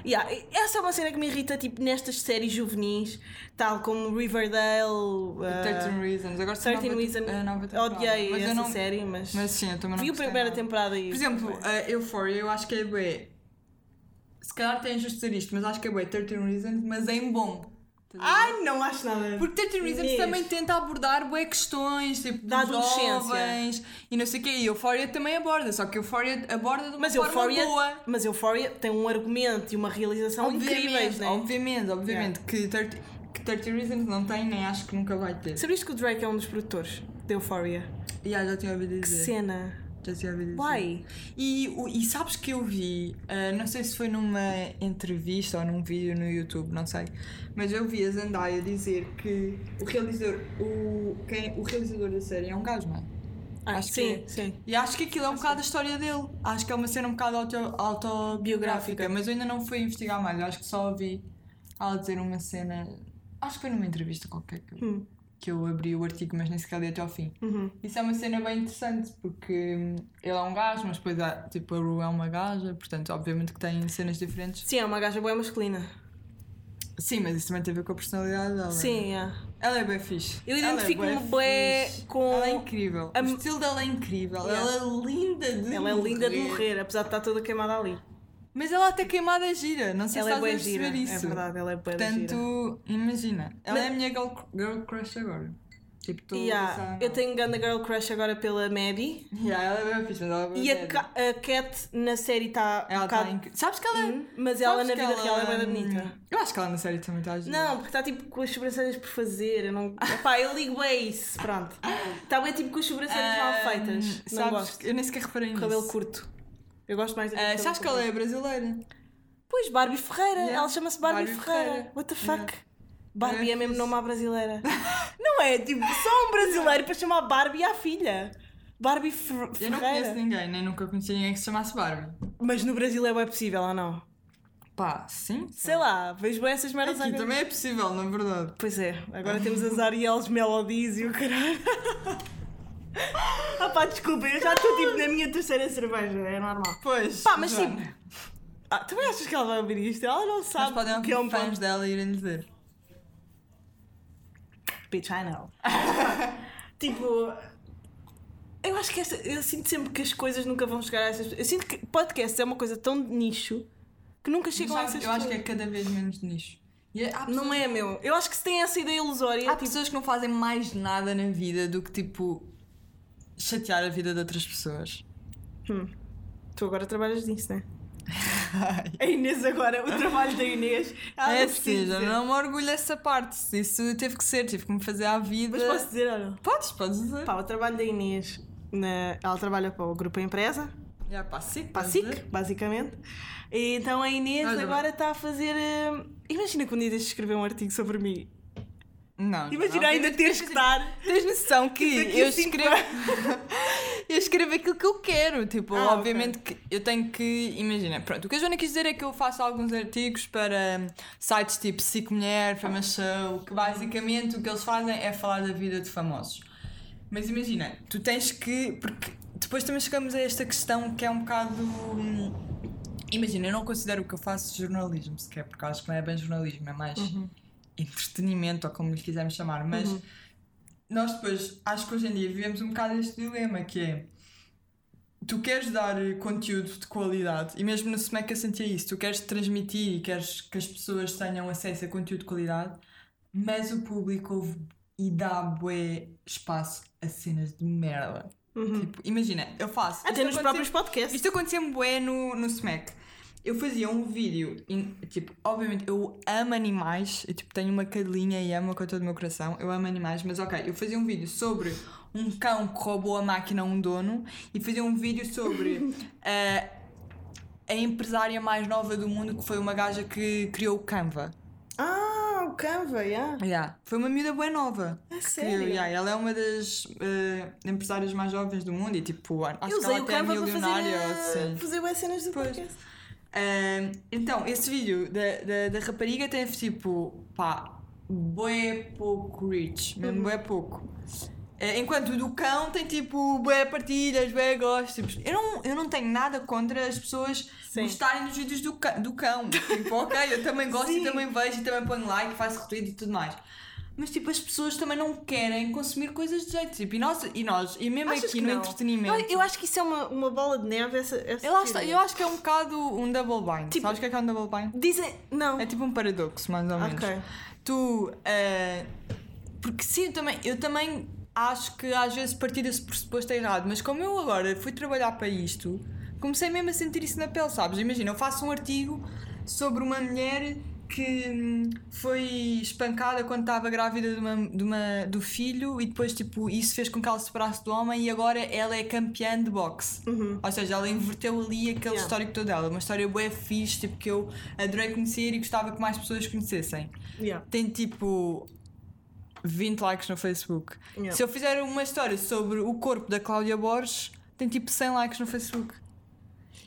Yeah, essa é uma cena que me irrita tipo, nestas séries juvenis, tal como Riverdale. Uh, 13 Reasons. Agora saiu a 13 nova, Reasons. temporada. Odiei mas essa não, série, mas. Mas sim, eu também não vi a primeira temporada e. Por exemplo, a Euphoria, eu acho que é bué. Se calhar tem injusto dizer isto, mas acho que é bué 13 Reasons, mas é em bom. Ai, não acho nada. Porque 13 Reasons também tenta abordar bué questões, tipo, Da adolescência. jovens e não sei o quê. E Euphoria também aborda, só que Euphoria aborda de uma Mas forma Euphoria, boa. mas Euphoria tem um argumento e uma realização incríveis, né? obviamente, obviamente, que 30, que 30 Reasons não tem, nem acho que nunca vai ter. Sabias que o Drake é um dos produtores de Euphoria? Yeah, já tinha ouvido Que dizer. cena! Já tinha ouvido dizer. Why? E, e sabes que eu vi, ah, não sei se foi numa entrevista ou num vídeo no YouTube, não sei, mas eu vi a Zendaya dizer que o realizador, o, quem, o realizador da série é um gajo, não é? Ah, Acho sim, que- sim. E acho que aquilo é um bocado a história dele. Acho que é uma cena um bocado auto, autobiográfica, mas eu ainda não fui investigar mais. Acho que só ouvi ela dizer uma cena. Acho que foi numa entrevista qualquer que eu, Hum. Que eu abri o artigo, mas nem sequer li até ao fim. Uhum. Isso é uma cena bem interessante porque hum, ele é um gajo, mas depois há, tipo, a Ru é uma gaja, portanto, obviamente que tem cenas diferentes. Sim, é uma gaja boa masculina. Sim, mas isso também tem a ver com a personalidade dela. Sim, é. Ela é bem fixe. Eu é identifico-me bué fixe. com- Ela é incrível. a- O estilo dela é incrível. Yeah. Ela é linda de Ela é linda de morrer, apesar de estar toda queimada ali. Mas ela até queimada é gira. Não sei Ela se é estás a boa perceber gira, isso. é verdade, ela é boa gira. Portanto, imagina. Ela Mas- é a minha girl, girl crush agora. Tipo, tu Yeah, eu tenho Ganda Girl Crush agora pela Maddie. Yeah, ela é bem fixe, mas ela é E a. Ca- a Cat na série está um Ela está bocado. incrível. Sabes que ela é. Hum, mas ela na vida real é bem bonita. Eu acho que ela na série também está a gira. Não, porque está tipo com as sobrancelhas por fazer. Eu não. Epá, eu ligo bem isso. Pronto. Está bem tipo com as sobrancelhas mal feitas. Não sabes, gosto. Eu nem sequer reparei nisso. Cabelo curto. Eu gosto mais daquele Ah, cabelo sabes que ela é brasileira? Pois, Barbie Ferreira. Yeah. Ela chama-se Barbie, Barbie Ferreira. Ferreira. What the fuck? Yeah. Barbie É é mesmo nome à brasileira. [laughs] não é? Tipo, só um brasileiro para chamar Barbie à filha. Barbie Fer- Eu não Ferreira. conheço ninguém, nem nunca conheci ninguém que se chamasse Barbie. Mas no Brasil é possível ou não? Pá, sim. Sei lá, vejo bem essas merdas Aqui também é possível, na verdade. Pois é, agora temos as Ariels Melodies e o caralho. [laughs] ah pá, desculpa, eu já estou tipo na minha terceira cerveja, é normal. Pois. Pá, mas Joana. tipo. Ah, também achas que ela vai ouvir isto? Ela não sabe podem o que é um fãs ponto. dela e irem dizer. Bitch, I know. [laughs] tipo. Eu acho que esta, eu sinto sempre que as coisas nunca vão chegar a essas pessoas. Eu sinto que podcast é uma coisa tão de nicho que nunca chegam a essas eu acho que pessoas. é cada vez menos nicho. E há pessoas, Não é, meu. Eu acho que se tem essa ideia ilusória. Há tipo, pessoas que não fazem mais nada na vida do que tipo chatear a vida de outras pessoas. Hum. Tu agora trabalhas nisso, né? [laughs] A Inês agora, o trabalho da Inês. ela é não precisa não me orgulho dessa parte. Isso teve que ser, tive que me fazer à vida. Mas posso dizer, olha. Podes, podes dizer. Pá, o trabalho da Inês, na... ela trabalha para o grupo Empresa, Já, SIC, para a SIC, basicamente. E então a Inês Olha, agora está a fazer. eh, Imagina que um dia deixes escrever um artigo sobre mim. Não, Imagina não, ainda tens- teres que estar. Tens noção que a eu escrevo. [laughs] eu escrevo aquilo que eu quero. Tipo, Ah, obviamente que eu tenho que. Imagina, pronto, o que a Joana quis dizer é que eu faço alguns artigos para hum, sites tipo Cic Mulher, Fama Show, que basicamente o que eles fazem é falar da vida de famosos. Mas imagina, tu tens que. Porque depois também chegamos a esta questão que é um bocado. hum, Imagina, eu não considero o que eu faço jornalismo sequer, porque eu acho que não é bem jornalismo, é mais entretenimento, ou como lhe quisermos chamar. Mas nós depois, acho que hoje em dia vivemos um bocado este dilema que é. Tu queres dar conteúdo de qualidade e mesmo no SMEC eu sentia isso. Tu queres transmitir e queres que as pessoas tenham acesso a conteúdo de qualidade, mas o público ouve e dá bué espaço a cenas de merda. Tipo, imagina, eu faço. Até nos próprios podcasts. Isto acontecia-me bué no, no SMAC. Eu fazia um vídeo, tipo, obviamente eu amo animais, eu tipo, tenho uma cadelinha e amo com todo o meu coração, eu amo animais, mas ok, eu fazia um vídeo sobre um cão que roubou a máquina a um dono e fazia um vídeo sobre [laughs] eh, a empresária mais nova do mundo que foi uma gaja que criou o Canva. Ah, o Canva, yeah. Yeah. Foi uma miúda bem nova. É sério? criou, yeah, ela é uma das eh, empresárias mais jovens do mundo e tipo, acho Eu que ela o até é Canva para milionária ou fazer, assim. eh, fazer boas cenas podcast. Ahm, então, esse vídeo da, da, da rapariga teve tipo, pá, bué pouco reach, mesmo bué pouco. Eh, Enquanto o do cão tem tipo bué partilhas, bué gostos. Tipo, eu, não, eu não tenho nada contra as pessoas Sim. gostarem dos vídeos do, do cão. Tipo, ok, eu também gosto Sim. e também vejo e também ponho like, faço retweet e tudo mais. Mas tipo, as pessoas também não querem consumir coisas de jeito. Tipo, e nós, e, nós, e mesmo Achas aqui no não? entretenimento. Eu, eu acho que isso é uma, uma bola de neve. Essa, essa Eu acho, eu acho que é um bocado um double bind. Tipo- Sabes o que é que é um double bind? Dizem. Não. É tipo um paradoxo, mais ou menos. Ok. Tu. eh, porque sim, eu também, eu também acho que às vezes partir desse pressuposto é errado, mas como eu agora fui trabalhar para isto, comecei mesmo a sentir isso na pele, sabes? Imagina, eu faço um artigo sobre uma mulher que hum, foi espancada quando estava grávida de uma, de uma, do filho e depois tipo isso fez com que ela se separasse do homem e agora ela é campeã de boxe. Ou seja, ela inverteu ali aquele Yeah. histórico todo dela. Uma história bué fixe, tipo, que eu adorei conhecer e gostava que mais pessoas conhecessem. Yeah. Tem tipo 20 likes no Facebook. Yeah. Se eu fizer uma história sobre o corpo da Cláudia Borges, tem tipo 100 likes no Facebook.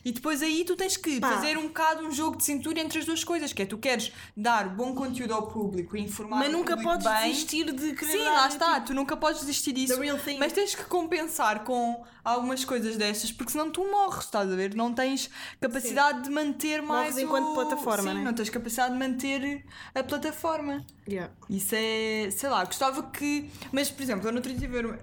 E depois aí tu tens que Pá. fazer um bocado um jogo de cintura entre as duas coisas, que é tu queres dar bom conteúdo ao público e informar Mas o nunca podes bem. desistir de querer Sim, lá está, tipo, tu nunca podes desistir disso. the real thing. Mas tens que compensar com algumas coisas destas, porque senão tu morres, estás a ver? Não tens capacidade de manter mais. Morres enquanto o- plataforma, Sim, né? não tens capacidade de manter a plataforma. Yeah. Isso é, sei lá, gostava que. Mas, por exemplo, eu dia estive a ver,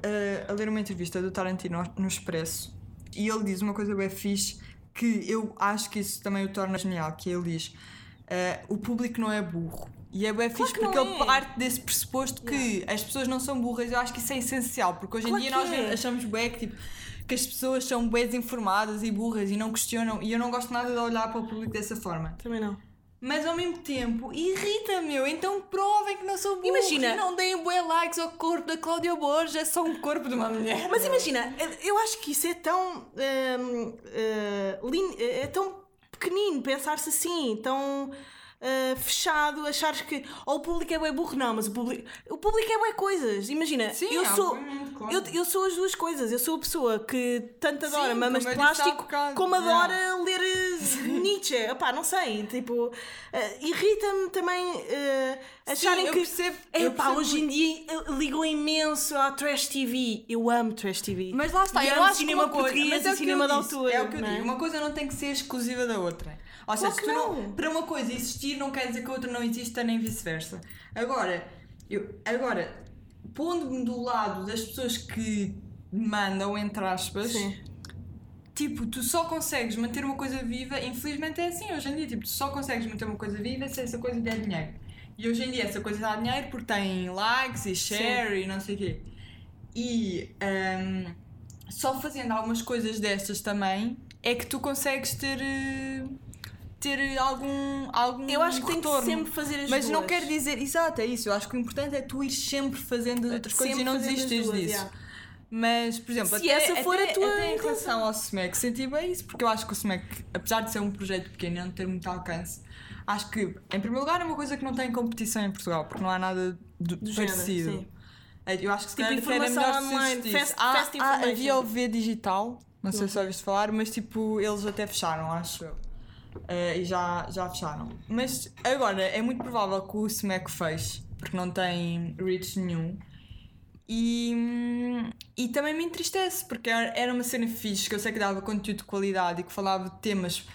a ler uma entrevista do Tarantino no Expresso e ele diz uma coisa bem fixe que eu acho que isso também o torna genial, que ele diz eh, o público não é burro. E é bem fixe que porque não ele é. parte desse pressuposto que as pessoas não são burras. Eu acho que isso é essencial, porque hoje em Claro dia que nós é. achamos bué que, tipo, que as pessoas são bué desinformadas e burras e não questionam. E eu não gosto nada de olhar para o público dessa forma. Também não. Mas ao mesmo tempo, irrita-me, eu. Então provem que não sou burro. Imagina- E não deem bué likes ao corpo da Cláudia Borges, é só um corpo de uma mulher. Mas imagina, eu acho que isso é tão. hum, lin- é tão pequenino pensar-se assim, tão. Eh, fechado, achares que ou o público é bué burro, não, mas o público, o público é bué coisas. Imagina, Sim, eu sou obviamente, claro. eu, eu sou as duas coisas. Eu sou a pessoa que tanto adora Sim, mamas de plástico como yeah. adora ler eh, [laughs] Nietzsche. Epá, não sei, tipo, eh, irrita-me também eh, acharem eu que percebo- epá, percebo hoje em dia ligam imenso à Trash TV. Eu amo Trash TV. Mas lá está, E eu acho cinema que uma coisa, mas é e o cinema disse, autor. É o que eu não é? digo, uma coisa não tem que ser exclusiva da outra. Ou Claro seja, não, para uma coisa existir não quer dizer que a outra não exista, nem vice-versa. Agora, eu, agora pondo-me do lado das pessoas que mandam, entre aspas, Sim. tipo, tu só consegues manter uma coisa viva, infelizmente é assim hoje em dia, tipo, tu só consegues manter uma coisa viva se essa coisa der dinheiro. E hoje em dia essa coisa dá dinheiro porque tem likes e share e não sei o quê. E hum, só fazendo algumas coisas destas também é que tu consegues ter eh, ter algum algum Eu acho que tem que retorno. sempre fazer as Mas duas. não quer dizer, exato, é isso. Eu acho que o importante é tu ir sempre fazendo as outras coisas Sempre e não fazendo as desistes duas, disso. yeah. Mas, por exemplo, Se até, essa for até, a tua até em relação ao SMEC, senti bem isso, porque eu acho que o SMEC, apesar de ser um projeto pequeno e não ter muito alcance, acho que, em primeiro lugar, é uma coisa que não tem competição em Portugal, porque não há nada do, Do género, parecido. sim. Eu acho que se Tipo, calhar era melhor se online, existisse. fast- Há- fast há- information. havia o V digital, não sei se ouviste falar, mas tipo, eles até fecharam, acho eu. Eh, e já, já fecharam. Mas agora é muito provável que o SMEC feche, porque não tem reach nenhum. E, e também me entristece, porque era uma cena fixe, que eu sei que dava conteúdo de qualidade e que falava de temas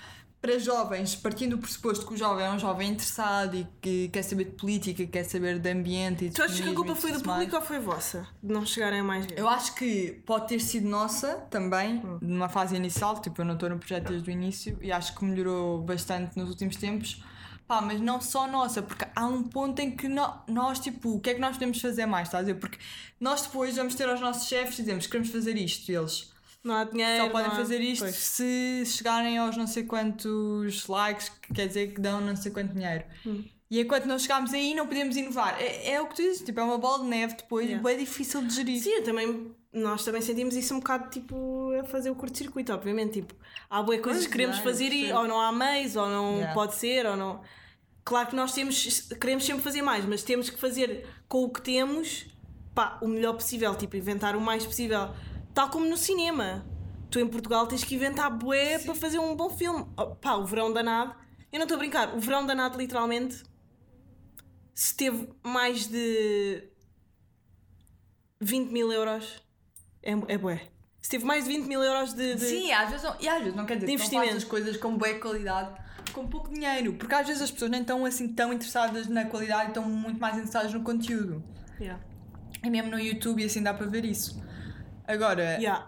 para jovens, partindo do pressuposto que o jovem é um jovem interessado e que quer saber de política, quer saber de ambiente e de Tu achas que a culpa foi do público ou foi vossa? De não chegarem a mais vezes? Eu acho que pode ter sido nossa também, Hum. numa fase inicial, tipo, eu não estou no projeto desde o início e acho que melhorou bastante nos últimos tempos. Pá, mas não só nossa, porque há um ponto em que no- nós, tipo, o que é que nós podemos fazer mais, estás a ver? Porque nós depois vamos ter aos nossos chefes e dizemos queremos fazer isto, e eles Não há dinheiro. só podem há- fazer isto Pois. se chegarem aos não sei quantos likes, que quer dizer que dão não sei quanto dinheiro. Hum. E enquanto não chegarmos aí, não podemos inovar. É, é o que tu dizes, tipo, é uma bola de neve depois, Yeah. é difícil de gerir. Sim, também, nós também sentimos isso um bocado tipo a fazer o curto-circuito, obviamente. Tipo, há boas coisas Pois que queremos fazer e ou não há meios, ou não Yeah. pode ser, ou não. Claro que nós temos, queremos sempre fazer mais, mas temos que fazer com o que temos pá, o melhor possível, tipo, inventar o mais possível. Tal como no cinema. Tu em Portugal tens que inventar bué para fazer um bom filme. Oh, pá, o Verão Danado. Eu não estou a brincar, o Verão Danado literalmente se teve mais de 20 mil euros é, é bué. Se tive mais de 20 mil euros de. de- Sim, às vezes não, e às vezes não quer dizer que não faças coisas com boa qualidade com pouco dinheiro, porque às vezes as pessoas nem estão assim tão interessadas na qualidade, estão muito mais interessadas no conteúdo. Yeah. E mesmo no YouTube e assim dá para ver isso. Agora, Yeah.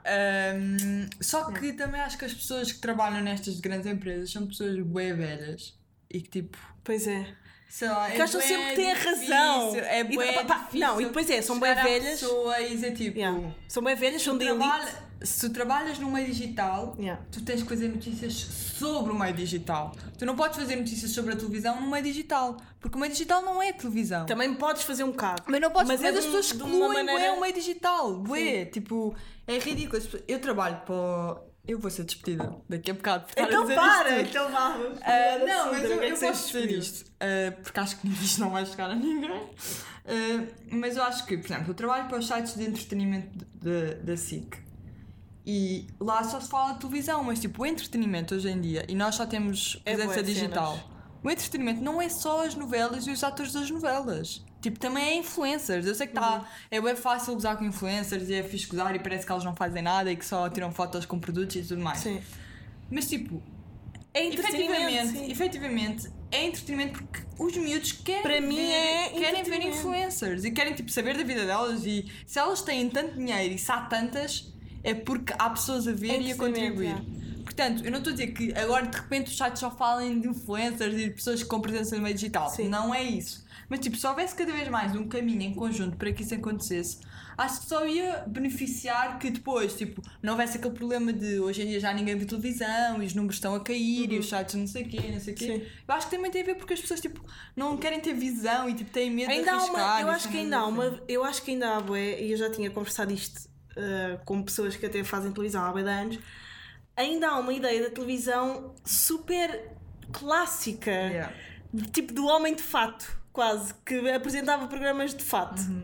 hum, só que também acho que as pessoas que trabalham nestas grandes empresas são pessoas bué velhas e que tipo, Pois é. Sei lá, Que acham bué sempre que têm a razão. É E- bué não, e depois é, são à velhas. pessoa e dizer tipo, Yeah. São bem velhas, são de trabalha- se tu trabalhas no meio digital, Yeah. tu tens que fazer notícias sobre o meio digital. Tu não podes fazer notícias sobre a televisão no meio digital, porque o meio digital não é televisão. Também podes fazer um bocado. Mas não podes, mas, é as pessoas excluem maneira- bué o meio digital. Bué, tipo, é ridículo. Pessoas- Eu trabalho para. Eu vou ser despedida daqui a bocado. por estar a Então dizer para, isto então vamos. Ah, não, Assim, mas eu, também eu posso dizer isto, ah, porque acho que [laughs] isto não vai chegar a ninguém. Ah, mas eu acho que, por exemplo, eu trabalho para os sites de entretenimento da SIC e lá só se fala de televisão, mas tipo, o entretenimento hoje em dia, e nós só temos É presença bué digital, cenas. o entretenimento não é só as novelas e os atores das novelas. Tipo, também é influencers. Eu sei que tá, é bem fácil gozar com influencers e é fixe gozar e parece que eles não fazem nada e que só tiram fotos com produtos e tudo mais. Sim. Mas tipo, É entretenimento. efetivamente, sim. efetivamente é entretenimento porque os miúdos querem Para mim ver, é querem ver influencers e querem tipo saber da vida delas e se elas têm tanto dinheiro e se há tantas é porque há pessoas a ver e a contribuir. Portanto, eu não estou a dizer que agora de repente os sites só falem de influencers e de pessoas com presença no meio digital. Sim. Não é isso. Mas tipo, se houvesse cada vez mais um caminho em conjunto para que isso acontecesse, acho que só ia beneficiar que depois, tipo, não houvesse aquele problema de hoje em dia já ninguém vê televisão e os números estão a cair e os sites não sei o quê, não sei o quê. Uhum. Sim. Eu acho que também tem a ver porque as pessoas tipo, não querem ter visão e tipo, têm medo Ainda de arriscar. uma, eu acho que ainda há assim. uma, eu acho que ainda há bué, e eu já tinha conversado isto uh, com pessoas que até fazem televisão há bué de anos, ainda há uma ideia da televisão super clássica, Yeah. tipo do homem de fato, quase, que apresentava programas de fato. Uhum.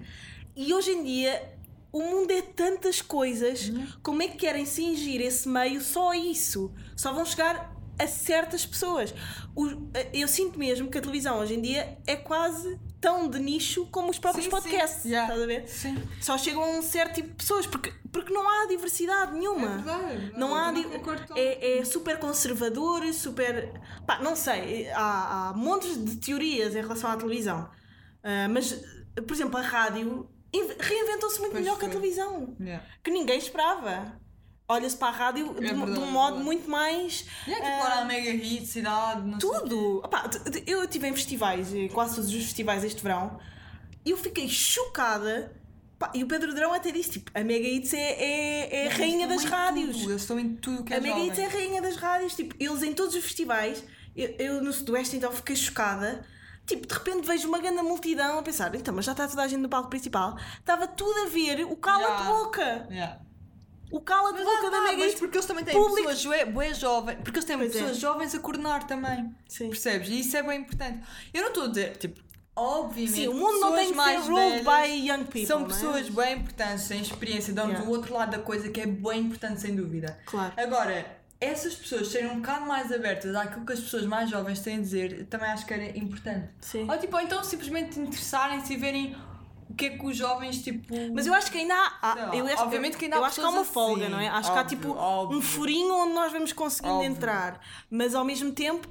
E hoje em dia o mundo é tantas coisas, Uhum. como é que querem cingir esse meio só a isso? Só vão chegar a certas pessoas. Eu sinto mesmo que a televisão hoje em dia é quase tão de nicho como os próprios Sim, podcasts. sim. Yeah. Estás a ver? Sim. Só chegam a um certo tipo de pessoas, porque, porque não há diversidade nenhuma. É verdade, Não há. di- É, é super conservador, super. Pá, não sei. Há, há montes de teorias em relação à televisão. Ah, mas, por exemplo, a rádio inve- reinventou-se muito Pois melhor que a foi. televisão. Yeah. Que ninguém esperava. Olha-se para a rádio de, É de verdade, um é modo verdade. muito mais. E é ah, agora a mega hit, cidade, não tudo! T- eu estive em festivais, em quase todos os festivais este verão, e eu fiquei chocada. Pá, e o Pedro Drão até disse: tipo, a Mega Hits é, é, é rainha das rádios. tudo, Eles estão em tudo que é A Mega Hits é a rainha das rádios. Tipo, eles em todos os festivais, eu, eu no Sudoeste então fiquei chocada. Tipo, de repente vejo uma grande multidão a pensar: então, mas já está toda a gente no palco principal. Estava tudo a ver o cala-te Yeah. boca. Yeah. O cala-te Mas, boca da Mega mas porque eles também têm público. pessoas bué jovens, porque eles têm Pois é. pessoas jovens a coordenar também. Sim. Percebes? E isso é bem importante. Eu não estou a dizer, tipo, obviamente, Sim, o mundo não tem que mais ser ruled by young people. São é? pessoas bem importantes, têm experiência, dão-nos Yeah. o outro lado da coisa que é bem importante, sem dúvida. Claro. Agora, essas pessoas serem um bocado mais abertas àquilo que as pessoas mais jovens têm a dizer, também acho que era importante. Sim. Ou tipo, ou então simplesmente interessarem-se e verem o que é que os jovens, tipo. Mas eu acho que ainda há. há- eu acho, obviamente que ainda há eu acho que há uma folga, assim, não é? Acho que há óbvio, tipo óbvio. um furinho onde nós vamos conseguindo Óbvio. entrar. Mas ao mesmo tempo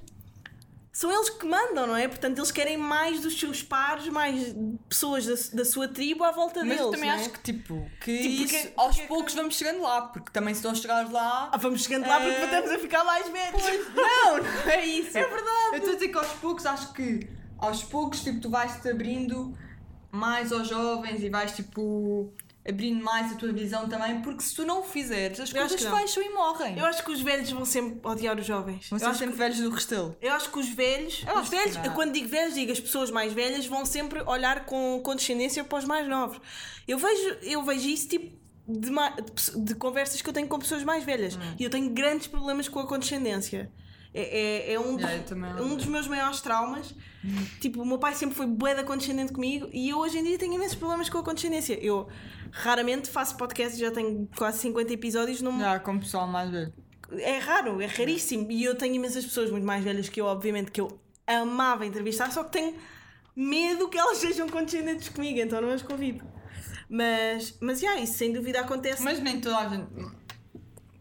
são eles que mandam, não é? Portanto, eles querem mais dos seus pares, mais pessoas da, da sua tribo à volta Mas deles. eu também é? acho que, tipo, que Tipo, isso, porque- aos porque- poucos vamos chegando lá, porque também se estão a chegar lá. Ah, vamos chegando lá porque É. estamos a ficar mais velhos. [laughs] Não, não é isso. É verdade. Eu estou a dizer que aos poucos, acho que aos poucos, tipo, tu vais-te abrindo mais aos jovens e vais, tipo, abrindo mais a tua visão também, porque se tu não o fizeres, as Eu coisas fecham e morrem. Eu acho que os velhos vão sempre odiar os jovens. Vão ser sempre que, velhos do restelo. eu acho que os velhos, Eu os velhos, quando digo velhos, digo as pessoas mais velhas vão sempre olhar com condescendência para os mais novos. Eu vejo, eu vejo isso tipo de, de conversas que eu tenho com pessoas mais velhas Hum. e eu tenho grandes problemas com a condescendência. É, é, é um, Yeah, dos, também. um dos meus maiores traumas. Tipo, o meu pai sempre foi bué da condescendente comigo e eu hoje em dia tenho imensos problemas com a condescendência. Eu raramente faço podcast, já tenho quase 50 episódios, não, Já, com o pessoal mais velho. é raro, é raríssimo. E eu tenho imensas pessoas muito mais velhas que eu, obviamente, que eu amava entrevistar, só que tenho medo que elas sejam condescendentes comigo, então não as convido. Mas, mas, yeah, isso sem dúvida acontece. Mas nem toda a gente.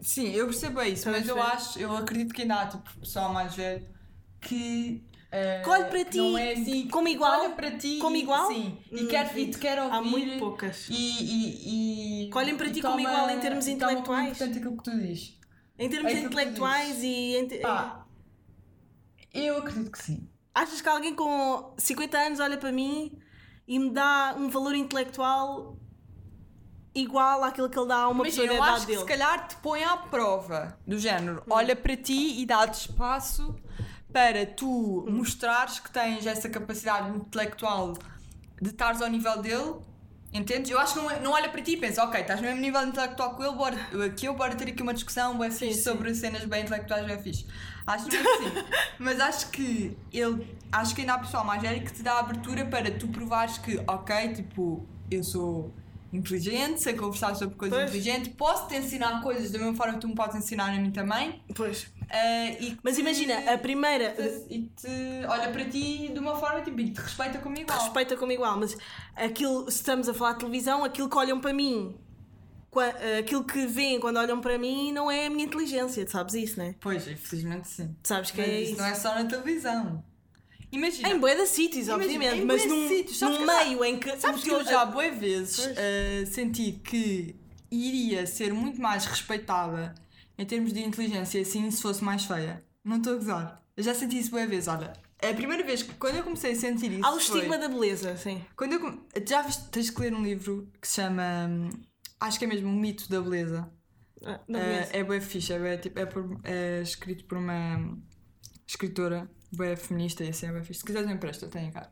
Sim, eu percebo isso, Estás mas eu acho, eu acredito que ainda há tipo, pessoal mais velho que. eh, Que olhe para ti não é assim, como que igual? Olha para ti Como igual? Sim, e, Hum, quer, e te quer ouvir. Há muito poucas. E, e, e, Que olhem para ti como toma- igual em termos como intelectuais. importante aquilo que tu dizes. Em termos É intelectuais e. em te- Pá, eu acredito que sim. Achas que alguém com 50 anos olha para mim e me dá um valor intelectual igual àquilo que ele dá a uma Imagina, pessoa da eu idade acho que dele? se calhar te põe à prova do género, Hum. olha para ti e dá-te espaço para tu Hum. mostrares que tens essa capacidade intelectual de estares ao nível dele, entendes? Eu acho que não, não olha para ti e pensa, ok, estás no mesmo nível intelectual que ele, bora, que eu, bora ter aqui uma discussão bem fixe sim. sobre cenas bem intelectuais bem fixe. Acho que sim. [laughs] Mas acho que ele, acho que ainda há pessoal mais velho que te dá abertura para tu provares que, ok, tipo, eu sou inteligente, sei conversar sobre coisas Pois. inteligentes, posso te ensinar coisas da mesma forma que tu me podes ensinar a mim também. Pois. eh, e Mas imagina, a primeira. e te olha para ti de uma forma tipo, e te respeita como igual. respeita como igual, mas aquilo, se estamos a falar de televisão, aquilo que olham para mim, qua- aquilo que veem quando olham para mim, não é a minha inteligência, tu sabes isso, né? Pois, infelizmente sim. Tu sabes que Mas é isso. não é só na televisão. Imagina. Em de sítios, obviamente, em mas de num, sítios, num já- meio em que Sabes que eu já, boas vezes, eh, senti que iria ser muito mais respeitada em termos de inteligência assim se fosse mais feia. Não estou a gozar. Eu já senti isso boas vezes, olha. É a primeira vez que, quando eu comecei a sentir isso. Há o foi- estigma da beleza, sim. Quando eu. Já viste, tens que ler um livro que se chama. hum, Acho que é mesmo O Mito da Beleza. Ah, Não Eh, conheço. é bué fixe, é, tipo, é, por- é escrito por uma escritora bué feminista e assim é bué fixe. Se quiseres eu empresto, eu tenho em casa.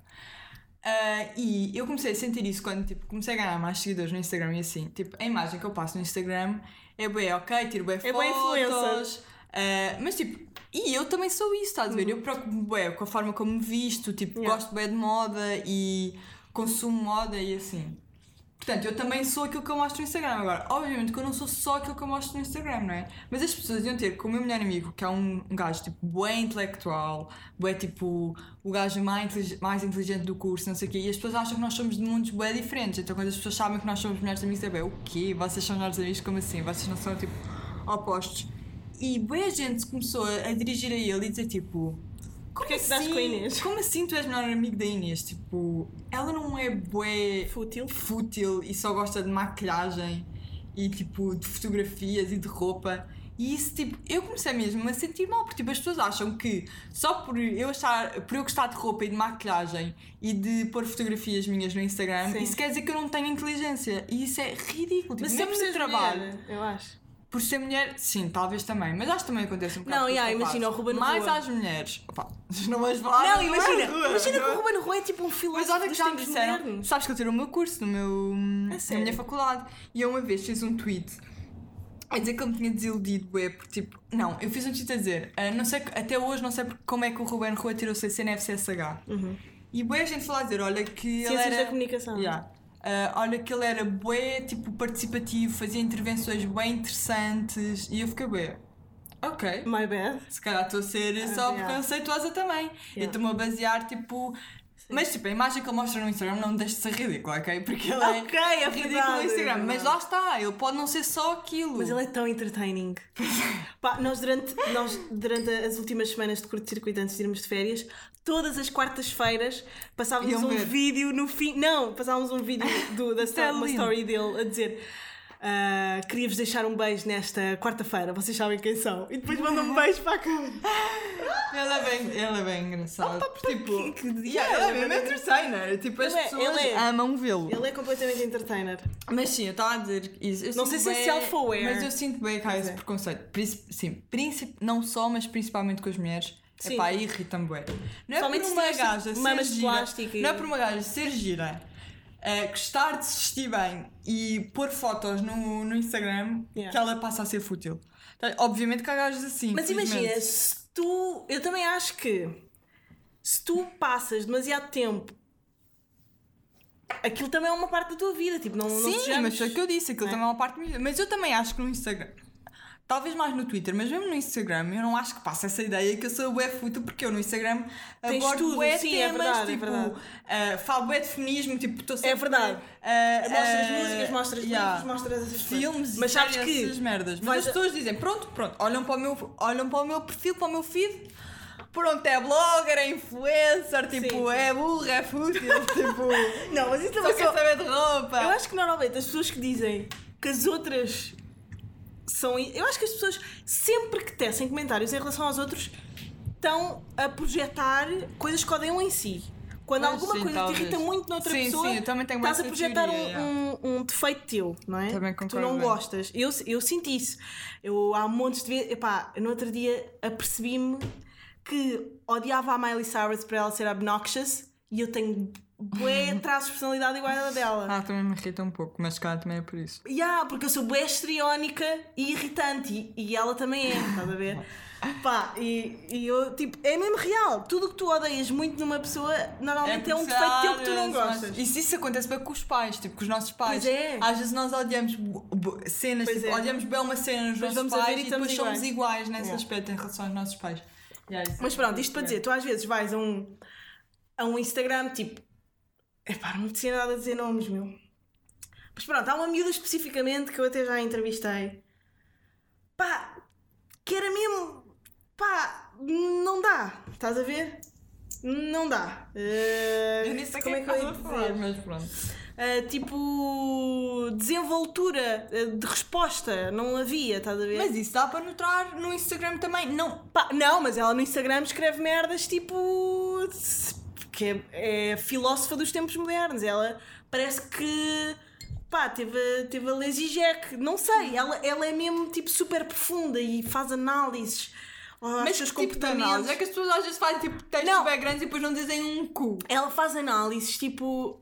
Ah, e eu comecei a sentir isso quando tipo, comecei a ganhar mais seguidores no Instagram e assim, tipo, a imagem que eu passo no Instagram é bué, ok, tiro bué É fotos, ah, mas tipo, e eu também sou isso, estás a ver? Eu preocupo bué com a forma como me visto, tipo, Uhum. Yeah. gosto bué de moda e consumo moda e assim. Portanto, eu também sou aquilo que eu mostro no Instagram. Agora, obviamente que eu não sou só aquilo que eu mostro no Instagram, não é? Mas as pessoas iam ter com o meu melhor amigo, que é um, um gajo tipo bué intelectual, bué tipo o gajo mais, intelig- mais inteligente do curso, não sei o quê, e as pessoas acham que nós somos de mundos bué diferentes. Então, quando as pessoas sabem que nós somos melhores amigos, é bué, o quê? Vocês são melhores amigos? Como assim? Vocês não são tipo opostos. E bué gente começou a, a dirigir a ele e dizer tipo. Como Porquê é que dás com a Inês? Como assim tu és melhor amigo da Inês? Tipo, ela não é bué Fútil. fútil e só gosta de maquilhagem e tipo de fotografias e de roupa. E isso, tipo, eu comecei mesmo a sentir mal, porque tipo, as pessoas acham que só por eu, achar, por eu gostar de roupa e de maquilhagem e de pôr fotografias minhas no Instagram, Sim. isso quer dizer que eu não tenho inteligência. E isso é ridículo. Tipo, Mas mesmo sempre no trabalho. mulher, eu acho. Por ser mulher, sim, talvez também. Mas acho que também acontece um bocado. Não, yeah, imagina, o Ruben Mais Rua. às mulheres. Opa, [laughs] não vais falar. Não, é imagina, rua, imagina não que é? o Ruben Rua é tipo um Mas filósofo olha que já me disseram. modernos. Sabes que eu tirei o meu curso no meu, na sério? minha faculdade. E eu uma vez fiz um tweet a dizer que ele me tinha desiludido, bué, porque tipo. Não, eu fiz um tweet a dizer. ah, não sei, até hoje não sei porque- como é que o Ruben Rua tirou o CC na FCSH. Uhum. E bué a gente falou a dizer, olha que ele Ciências era... da comunicação. Yeah. Ah, olha que ele era bué, tipo, participativo, fazia intervenções bem interessantes. E eu fiquei bué. Ok. My bad. Se calhar estou a ser Ah, só yeah. preconceituosa também. Eu Yeah. estou-me a basear, tipo. Mas, tipo, a imagem que ele mostra no Instagram não deixa de ser ridícula, ok? Porque ele Ok, é é ridículo verdade, no Instagram. é mas lá está, ele pode não ser só aquilo. Mas ele é tão entertaining. [laughs] Pá, nós durante, nós durante as últimas semanas de curto-circuito antes de irmos de férias, todas as quartas-feiras passávamos Iam um ver. vídeo no fim. Não, passávamos um vídeo [laughs] do, da é sto- uma story dele a dizer. ah, Queria-vos deixar um beijo nesta quarta-feira, vocês sabem quem são. E depois mandam um beijo para a câmera. Ele é bem, ele é bem engraçado. tipo, que- yeah, ele é mesmo yeah, entertainer. Tipo, as Ele é- pessoas ele é. amam vê-lo. Ele é completamente entertainer. Mas sim, eu estava a dizer isso. Eu Não sinto sei se é self-aware. Mas eu sinto bem que há esse é. preconceito. Sim, princip- não só, mas principalmente com as mulheres. Sim. É pá, irrita-me bué. Não é Somente por uma gaja ser gira, Não é por uma gaja ser gira, eh, gostar de se vestir bem e pôr fotos no, no Instagram Yeah. que ela passa a ser fútil. Então, Obviamente que há gajas assim. Mas imagina, se tu. Eu também acho que se tu passas demasiado tempo. Aquilo também é uma parte da tua vida, tipo, não, não Sim, sejamos- mas foi o que eu disse, aquilo É. também é uma parte da minha vida. Mas eu também acho que no Instagram Talvez mais no Twitter, mas mesmo no Instagram eu não acho que passe essa ideia que eu sou bué fútil, porque eu no Instagram Tens abordo bué sim, é temas, verdade, é tipo, verdade. ah, falo bué de feminismo, tipo, estou sempre... É verdade. ah, Mostras ah, músicas, mostras yeah, livros, mostras essas coisas. Filmes Mas e sabes que essas merdas. Mas as pessoas dizem, pronto, pronto, olham para o meu, olham para o meu perfil, para o meu feed, pronto, é blogger, é influencer, tipo, sim. é burra, é fútil, [laughs] tipo, Não, mas isso só também quer só... saber de roupa. Eu acho que normalmente as pessoas que dizem que as outras são. Eu acho que as pessoas, sempre que tecem comentários em relação aos outros, estão a projetar coisas que odeiam em si. Quando alguma sim, coisa talvez. te irrita muito noutra Sim, pessoa, sim, estás a projetar teoria, um, um, um defeito teu, não é? Também que tu concordo não gostas. Eu, eu sinto isso. Eu há montes de vezes. Epá, no outro dia apercebi-me que odiava a Miley Cyrus por ela ser obnoxious e eu tenho bué traços de personalidade igual à dela. Ah, também me irrita um pouco, mas se calhar também é por isso. Yeah, porque eu sou bué histriónica e irritante e, e ela também é, estás a ver? [laughs] Pá, e, e eu, tipo, é mesmo real. Tudo o que tu odeias muito numa pessoa, normalmente é, um defeito teu que tu não gostas. E se isso acontece bem com os pais, tipo, com os nossos pais. Pois é. Às vezes nós odiamos cenas, Pois tipo, é. odiamos bem uma cena nos Depois nossos vamos a ver pais e e, depois somos iguais. iguais nesse Yeah. aspecto em relação aos nossos pais. Yeah, Mas é pronto, isto para dizer, tu às vezes vais a um, a um Instagram, tipo, epá, não me tinha nada a dizer nomes, meu. Mas pronto, há uma miúda especificamente que eu até já entrevistei. Pá, que era mesmo, pá, não dá, estás a ver? Não dá. Eh, Eu nem sei como quem é que eu ia falar, mas pronto. Uh, tipo desenvoltura uh, de resposta não havia, estás a ver? Mas isso dá para notar no Instagram também. Não, Pá, não, mas ela no Instagram escreve merdas tipo que é, é filósofa dos tempos modernos. Ela parece que pá, teve, a- teve a lazy jack, não sei, ela, ela é mesmo tipo super profunda e faz análises aos mas seus que tipo de comportamentos. análise? É que as pessoas às vezes fazem tipo textos Não. bem grandes e depois não dizem um cu. Ela faz análises tipo.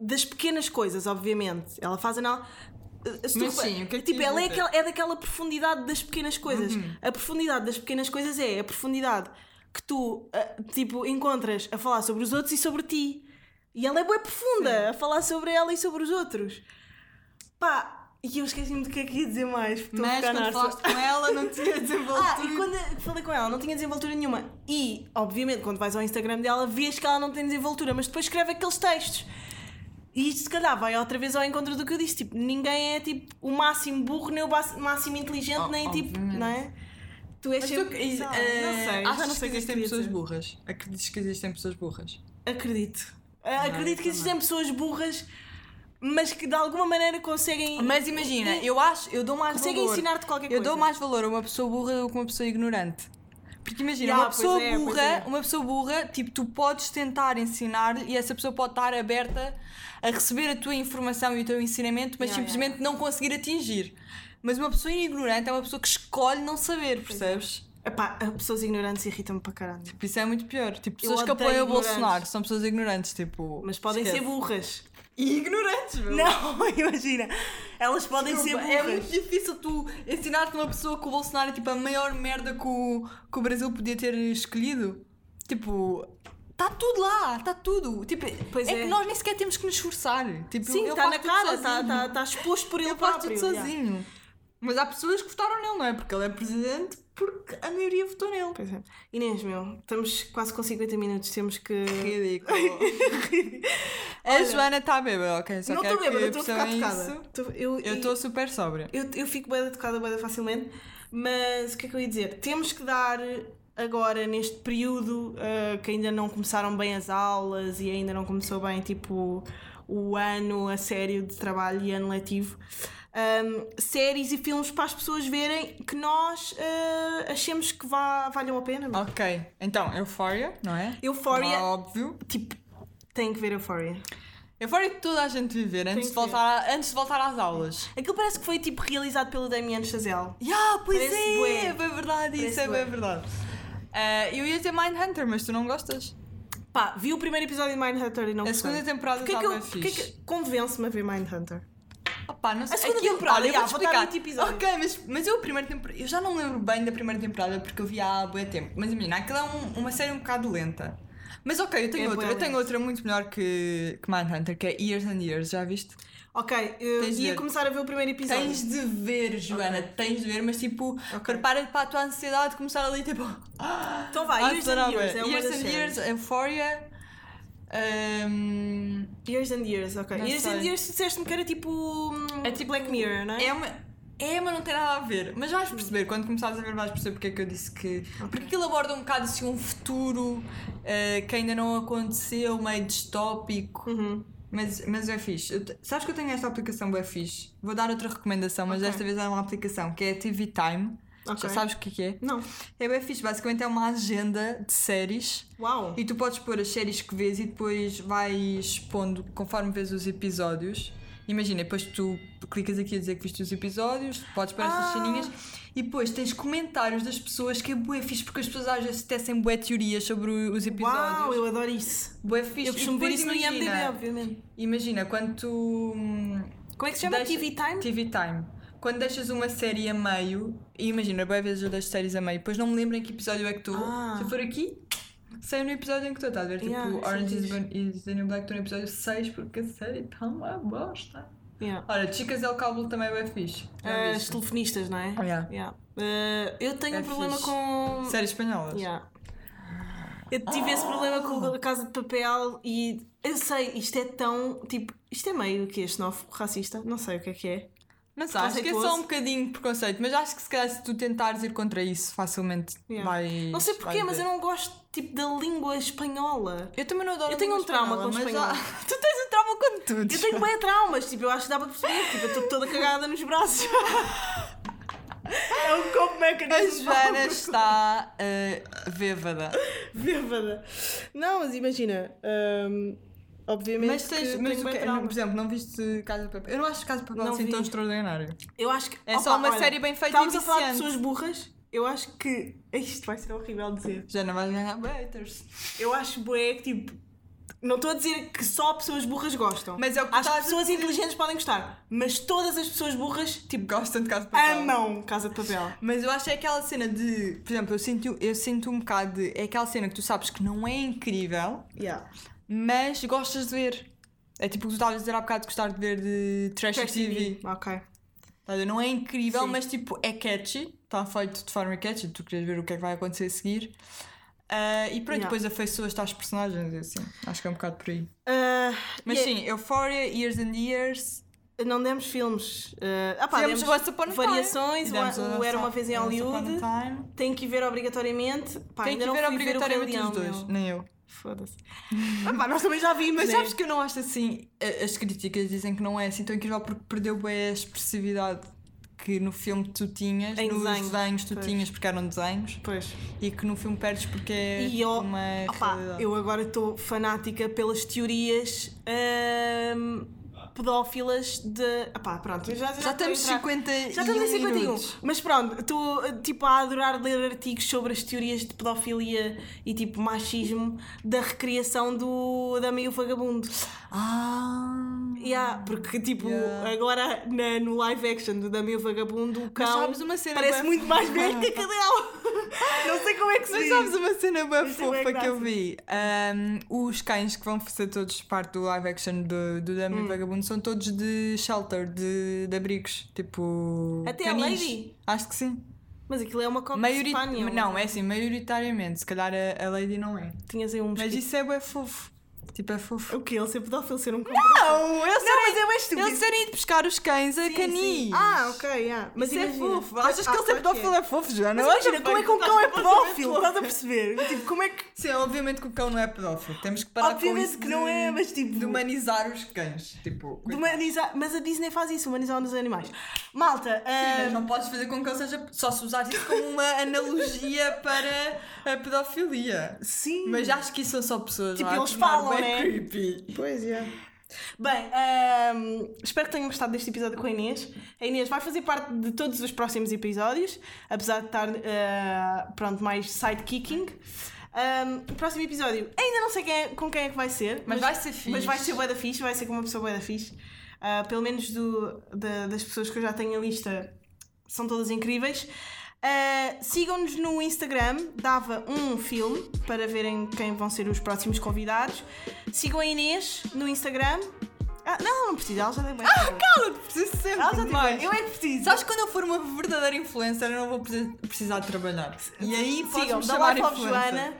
das pequenas coisas, obviamente. Ela faz análise. Se tu Mas sim, o que é que tipo, ela é, aquela, é daquela profundidade das pequenas coisas. Uhum. A profundidade das pequenas coisas é a profundidade que tu ah, tipo, encontras a falar sobre os outros e sobre ti. E ela é bem profunda a falar sobre ela e sobre os outros. Pá, e eu esqueci-me do que é que ia dizer mais. Mas quando narça. falaste com ela não tinha [laughs] desenvoltura. Ah, e quando falei com ela, não tinha desenvoltura nenhuma. E, obviamente, quando vais ao Instagram dela, vês que ela não tem desenvoltura, mas depois escreve aqueles textos. E isto, se calhar, vai outra vez ao encontro do que eu disse. Tipo, ninguém é tipo o máximo burro, nem o máximo inteligente, Oh, nem tipo. Não é? Tu és Mas tu, sempre. sei lá, eh, não sei, achas já não sei que existem pessoas burras? Acreditas que existem pessoas burras? Acredito. Ah, Acredito que existem pessoas burras, mas que de alguma maneira conseguem. Mas imagina, eu acho, eu dou mais conseguem valor. ensinar-te qualquer Eu coisa. dou mais valor a uma pessoa burra do que uma pessoa ignorante. Porque imagina, Ya, uma pessoa é, burra, é. uma pessoa burra, tipo, tu podes tentar ensinar e essa pessoa pode estar aberta a receber a tua informação e o teu ensinamento, mas Ya, simplesmente não conseguir atingir. Mas uma pessoa ignorante é uma pessoa que escolhe não saber, percebes? Epá, pessoas ignorantes irritam-me para caralho. Tipo, isso é muito pior. Tipo, Eu pessoas que apoiam o. Bolsonaro são pessoas ignorantes, tipo. Mas podem esquece. ser burras. E ignorantes, meu. Não, [laughs] imagina. Elas podem ser Desculpa, burras. É muito difícil tu ensinar-te uma pessoa que o Bolsonaro é tipo a maior merda que o, que o Brasil podia ter escolhido. Tipo, está tudo lá, está tudo. Tipo, Pois é, é. que nós nem sequer temos que nos esforçar. Tipo, Sim, está na cara, está sozinho. tá, tá exposto por ele faz próprio. tudo yeah. Mas há pessoas que votaram nele, não é? Porque ele é presidente, porque a maioria votou nele. Pois é. Inês, meu, estamos quase com 50 minutos, temos que. Ridículo. [laughs] a Joana está bêbada, ok? Só não estou bêbada, estou a ficar percebam tocada. Tô- Eu estou super sóbria. eu, eu fico bem tocada bem facilmente, mas o que é que eu ia dizer? Temos que dar agora, neste período ah, que ainda não começaram bem as aulas e ainda não começou bem tipo o ano a sério de trabalho e ano letivo. Ahm, séries e filmes para as pessoas verem que nós ah, achemos que vá, valham a pena. Ok, então, Euphoria, não é? Euphoria, Óbvio. tipo, tem que ver Euphoria. Euphoria que toda a gente viver antes, de voltar, a- antes de voltar às aulas. Aquilo parece que foi tipo realizado pelo Damien Chazelle. Ya, pois Parece é, bué. é bem verdade, isso Parece é bué. bem verdade. Ah, eu ia ter Mindhunter, mas tu não gostas. Pá, vi o primeiro episódio de Mindhunter e não A gostei. segunda temporada Porquê que estava eu, porquê fixe. que convence-me a ver Mindhunter? Opa, não sei. A segunda aquilo- temporada, olha, eu faltaram explicar. oito episódios. Ok, mas, mas eu a primeira temporada. Eu já não lembro bem da primeira temporada porque eu vi há bué tempo. Mas imagina, aquilo é um- uma série um bocado lenta. Mas ok, eu tenho É outra. bué Eu tenho lenta. outra muito melhor que, que Mindhunter, que é Years and Years, já viste? Ok, eu Tens de ia ver. começar a ver o primeiro episódio. Tens de ver, Joana, tens de ver, mas tipo, prepara-te para a tua ansiedade de começar ali tipo. [gasps] Então vai, a Years and Years. É uma Years das and séries. Years, Euphoria. Um, Years and Years, ok. Não Years sei. and Years disseste-me que era tipo. É tipo- Black Mirror, não é? é uma. É, mas não tem nada a ver. Mas vais perceber, quando começares a ver, vais perceber porque é que eu disse que. Porque aquilo aborda um bocado assim um futuro eh, que ainda não aconteceu, meio distópico. Uhum. Mas, mas é fixe. Eu sabes que eu tenho esta aplicação bem fixe? Vou dar outra recomendação, mas Ok. desta vez é uma aplicação que é a TV Time. Ok. Já sabes o que é que é? Não. É bem fixe. Basicamente é uma agenda de séries Uau. e tu podes pôr as séries que vês e depois vais pondo conforme vês os episódios. Imagina, depois tu clicas aqui a dizer que viste os episódios, podes pôr estas Ah. ceninhas e depois tens comentários das pessoas que é bué fixe porque as pessoas às vezes tecem bué teorias sobre os episódios. Uau, eu adoro isso. Bué fixe. Eu costumo ver isso no IMDb, imagina- obviamente. Imagina, quando tu. hum, Como é que se chama? TV Time? TV Time. Quando deixas uma série a meio, e imagina, bem vezes eu deixo séries a meio, depois não me lembro em que episódio é que estou. Ah. Se eu for aqui, sei no episódio em que estou, estás a ver? Tipo, Yeah, é Orange is, is the New Black, estou no episódio 6 porque a série está uma bosta. Yeah. Olha, Chicas del Cabo também é bem fixe. Já As viste? telefonistas, não é? Yeah. Yeah. Uh, eu tenho É um problema fixe. com. Séries espanholas. Yeah. Eu tive esse problema com a Casa de Papel e eu sei, isto é tão. Tipo, isto é meio que este novo racista, não sei o que é que é. Mas acho que é só um bocadinho preconceito, mas acho que se calhar se tu tentares ir contra isso, facilmente Yeah. vais. Não sei porquê, mas eu não gosto tipo da língua espanhola. Eu também não adoro Eu tenho um trauma com mas espanhol. já- [laughs] Tu tens um trauma com tudo. Eu tenho bem traumas, tipo, eu acho que dá para perceber, tipo, eu estou toda cagada nos braços. [laughs] é um copo A mecanismo. Joana está uh, bêbada. Bêbada. Não, mas imagina, hum, obviamente Mas tens, que mas o que, traumas. por exemplo, não viste Casa de Papel? Eu não acho Casa de Papel Não assim vi. tão extraordinário. Eu acho que. É só uma série bem feita e Estamos a falar de pessoas burras. Eu acho que. Isto vai ser horrível dizer. Já não vais ganhar haters. Eu acho bué que tipo. Não estou a dizer que só pessoas burras gostam. Mas é o que Acho que estás a pessoas inteligentes podem gostar. Mas todas as pessoas burras, tipo, Gostam de Casa de Papel. amam Casa de Papel. Mas eu acho que é aquela cena de. Por exemplo, eu sinto, eu sinto um bocado de. É aquela cena que tu sabes que não é incrível, Yeah. Mas gostas de ver. É tipo o que tu estavas a dizer há bocado de gostar de ver de Trash, Trash TV. TV. Ok. Ver? Não é incrível, Sim. mas tipo, é catchy. Está feito de forma catchy. Tu queres ver o que é que vai acontecer a seguir. Ah, e pronto, Yeah. depois afeiçoas-te às personagens e assim. Acho que é um bocado por aí. Ah, Mas é- sim, Euphoria, Years and Years. Não demos filmes. Uh, ah, pá, demos Once Upon a Time. variações. O, o Era uma vez em Hollywood. Time. Tem que ver obrigatoriamente. Pá, Tem ainda que não ver ver obrigatoriamente Leão, os dois. meu. Nem eu. Foda-se. [laughs] ah, pá, nós também já vimos, Mas sabes que eu não acho assim. As críticas dizem que não é assim tão incrível porque perdeu bem a expressividade que no filme tu tinhas, Em nos desenho. desenhos tu Pois. tinhas porque eram desenhos Pois. e que no filme perdes porque é E eu, uma opá, realidade. eu agora estou fanática pelas teorias ahm, pedófilas de. Opá, pronto, já, já, Já estamos entrar- 50 Já estamos em 51. minutos. Mas pronto, estou tipo a adorar ler artigos sobre as teorias de pedofilia e tipo machismo da recriação do Dama e o Vagabundo. Ah. Yeah, porque tipo, Yeah. agora na- no live action do Dama e o Vagabundo, o cão parece bué- muito mais velho que a cadela. [laughs] Não sei como é que se Mas diz. sabes uma cena bem Isto é fofa que eu vi? Ahm, os cães que vão ser todos parte do live action do, do Dama Hum. Vagabundo são todos de shelter, de, de abrigos. Tipo. Até a canis. Lady? Acho que sim. Mas aquilo é uma coca Maiorit... Não, é assim, maioritariamente. Se calhar a, a Lady não é. Tinhas aí um Mas isso é bem fofo. Tipo, é fofo. O que? Ele ser pedófilo, ser um cão Não, eles Não, mas é bem estúpido. Eles serem de pescar os cães a Sim, canis. sim. Ah, ok, yeah. mas Mas isso é imagina. fofo. Achas que Ah, ele ser claro que pedófilo é fofo, Joana? Mas imagina, como é que um cão é pedófilo? Estás a perceber? [laughs] Tipo, como é que. Sim, obviamente que o cão não é pedófilo. Temos que parar com Obviamente isso que não de- é, mas tipo- De humanizar os cães. Tipo... humanizar- Mas a Disney faz isso, humanizar os animais. Malta, Mas ah, não podes fazer com que ele seja. Só se usares isso como uma [laughs] analogia para a pedofilia. sim. Mas acho que isso são só pessoas. Tipo, eles falam, né? creepy. Pois é. Bem, ahm, espero que tenham gostado deste episódio com a Inês. A Inês vai fazer parte de todos os próximos episódios, apesar de estar ah, pronto, mais sidekicking. Ahm, o próximo episódio ainda não sei quem é- com quem é que vai ser, Mas vai ser fixe. Mas vai ser bué da fixe, vai ser com uma pessoa bué da fixe. Ah, pelo menos do, da- das pessoas que eu já tenho a lista são todas incríveis. Ah, Sigam-nos no Instagram, dava um filme para verem quem vão ser os próximos convidados. Sigam a Inês no Instagram Ah, não, não precisa, ela já tem bem. Cala-te, preciso sempre ela já tem mais. Eu é que preciso. Sabes que quando eu for uma verdadeira influencer eu não vou precis- precisar de trabalhar. E aí Sigam, Life of influencer. Joana.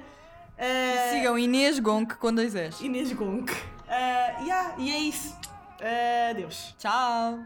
ah, Sigam Inês Gonk com dois S. Inês Gonk. Ah, yeah, e é isso. Ah, adeus. Tchau.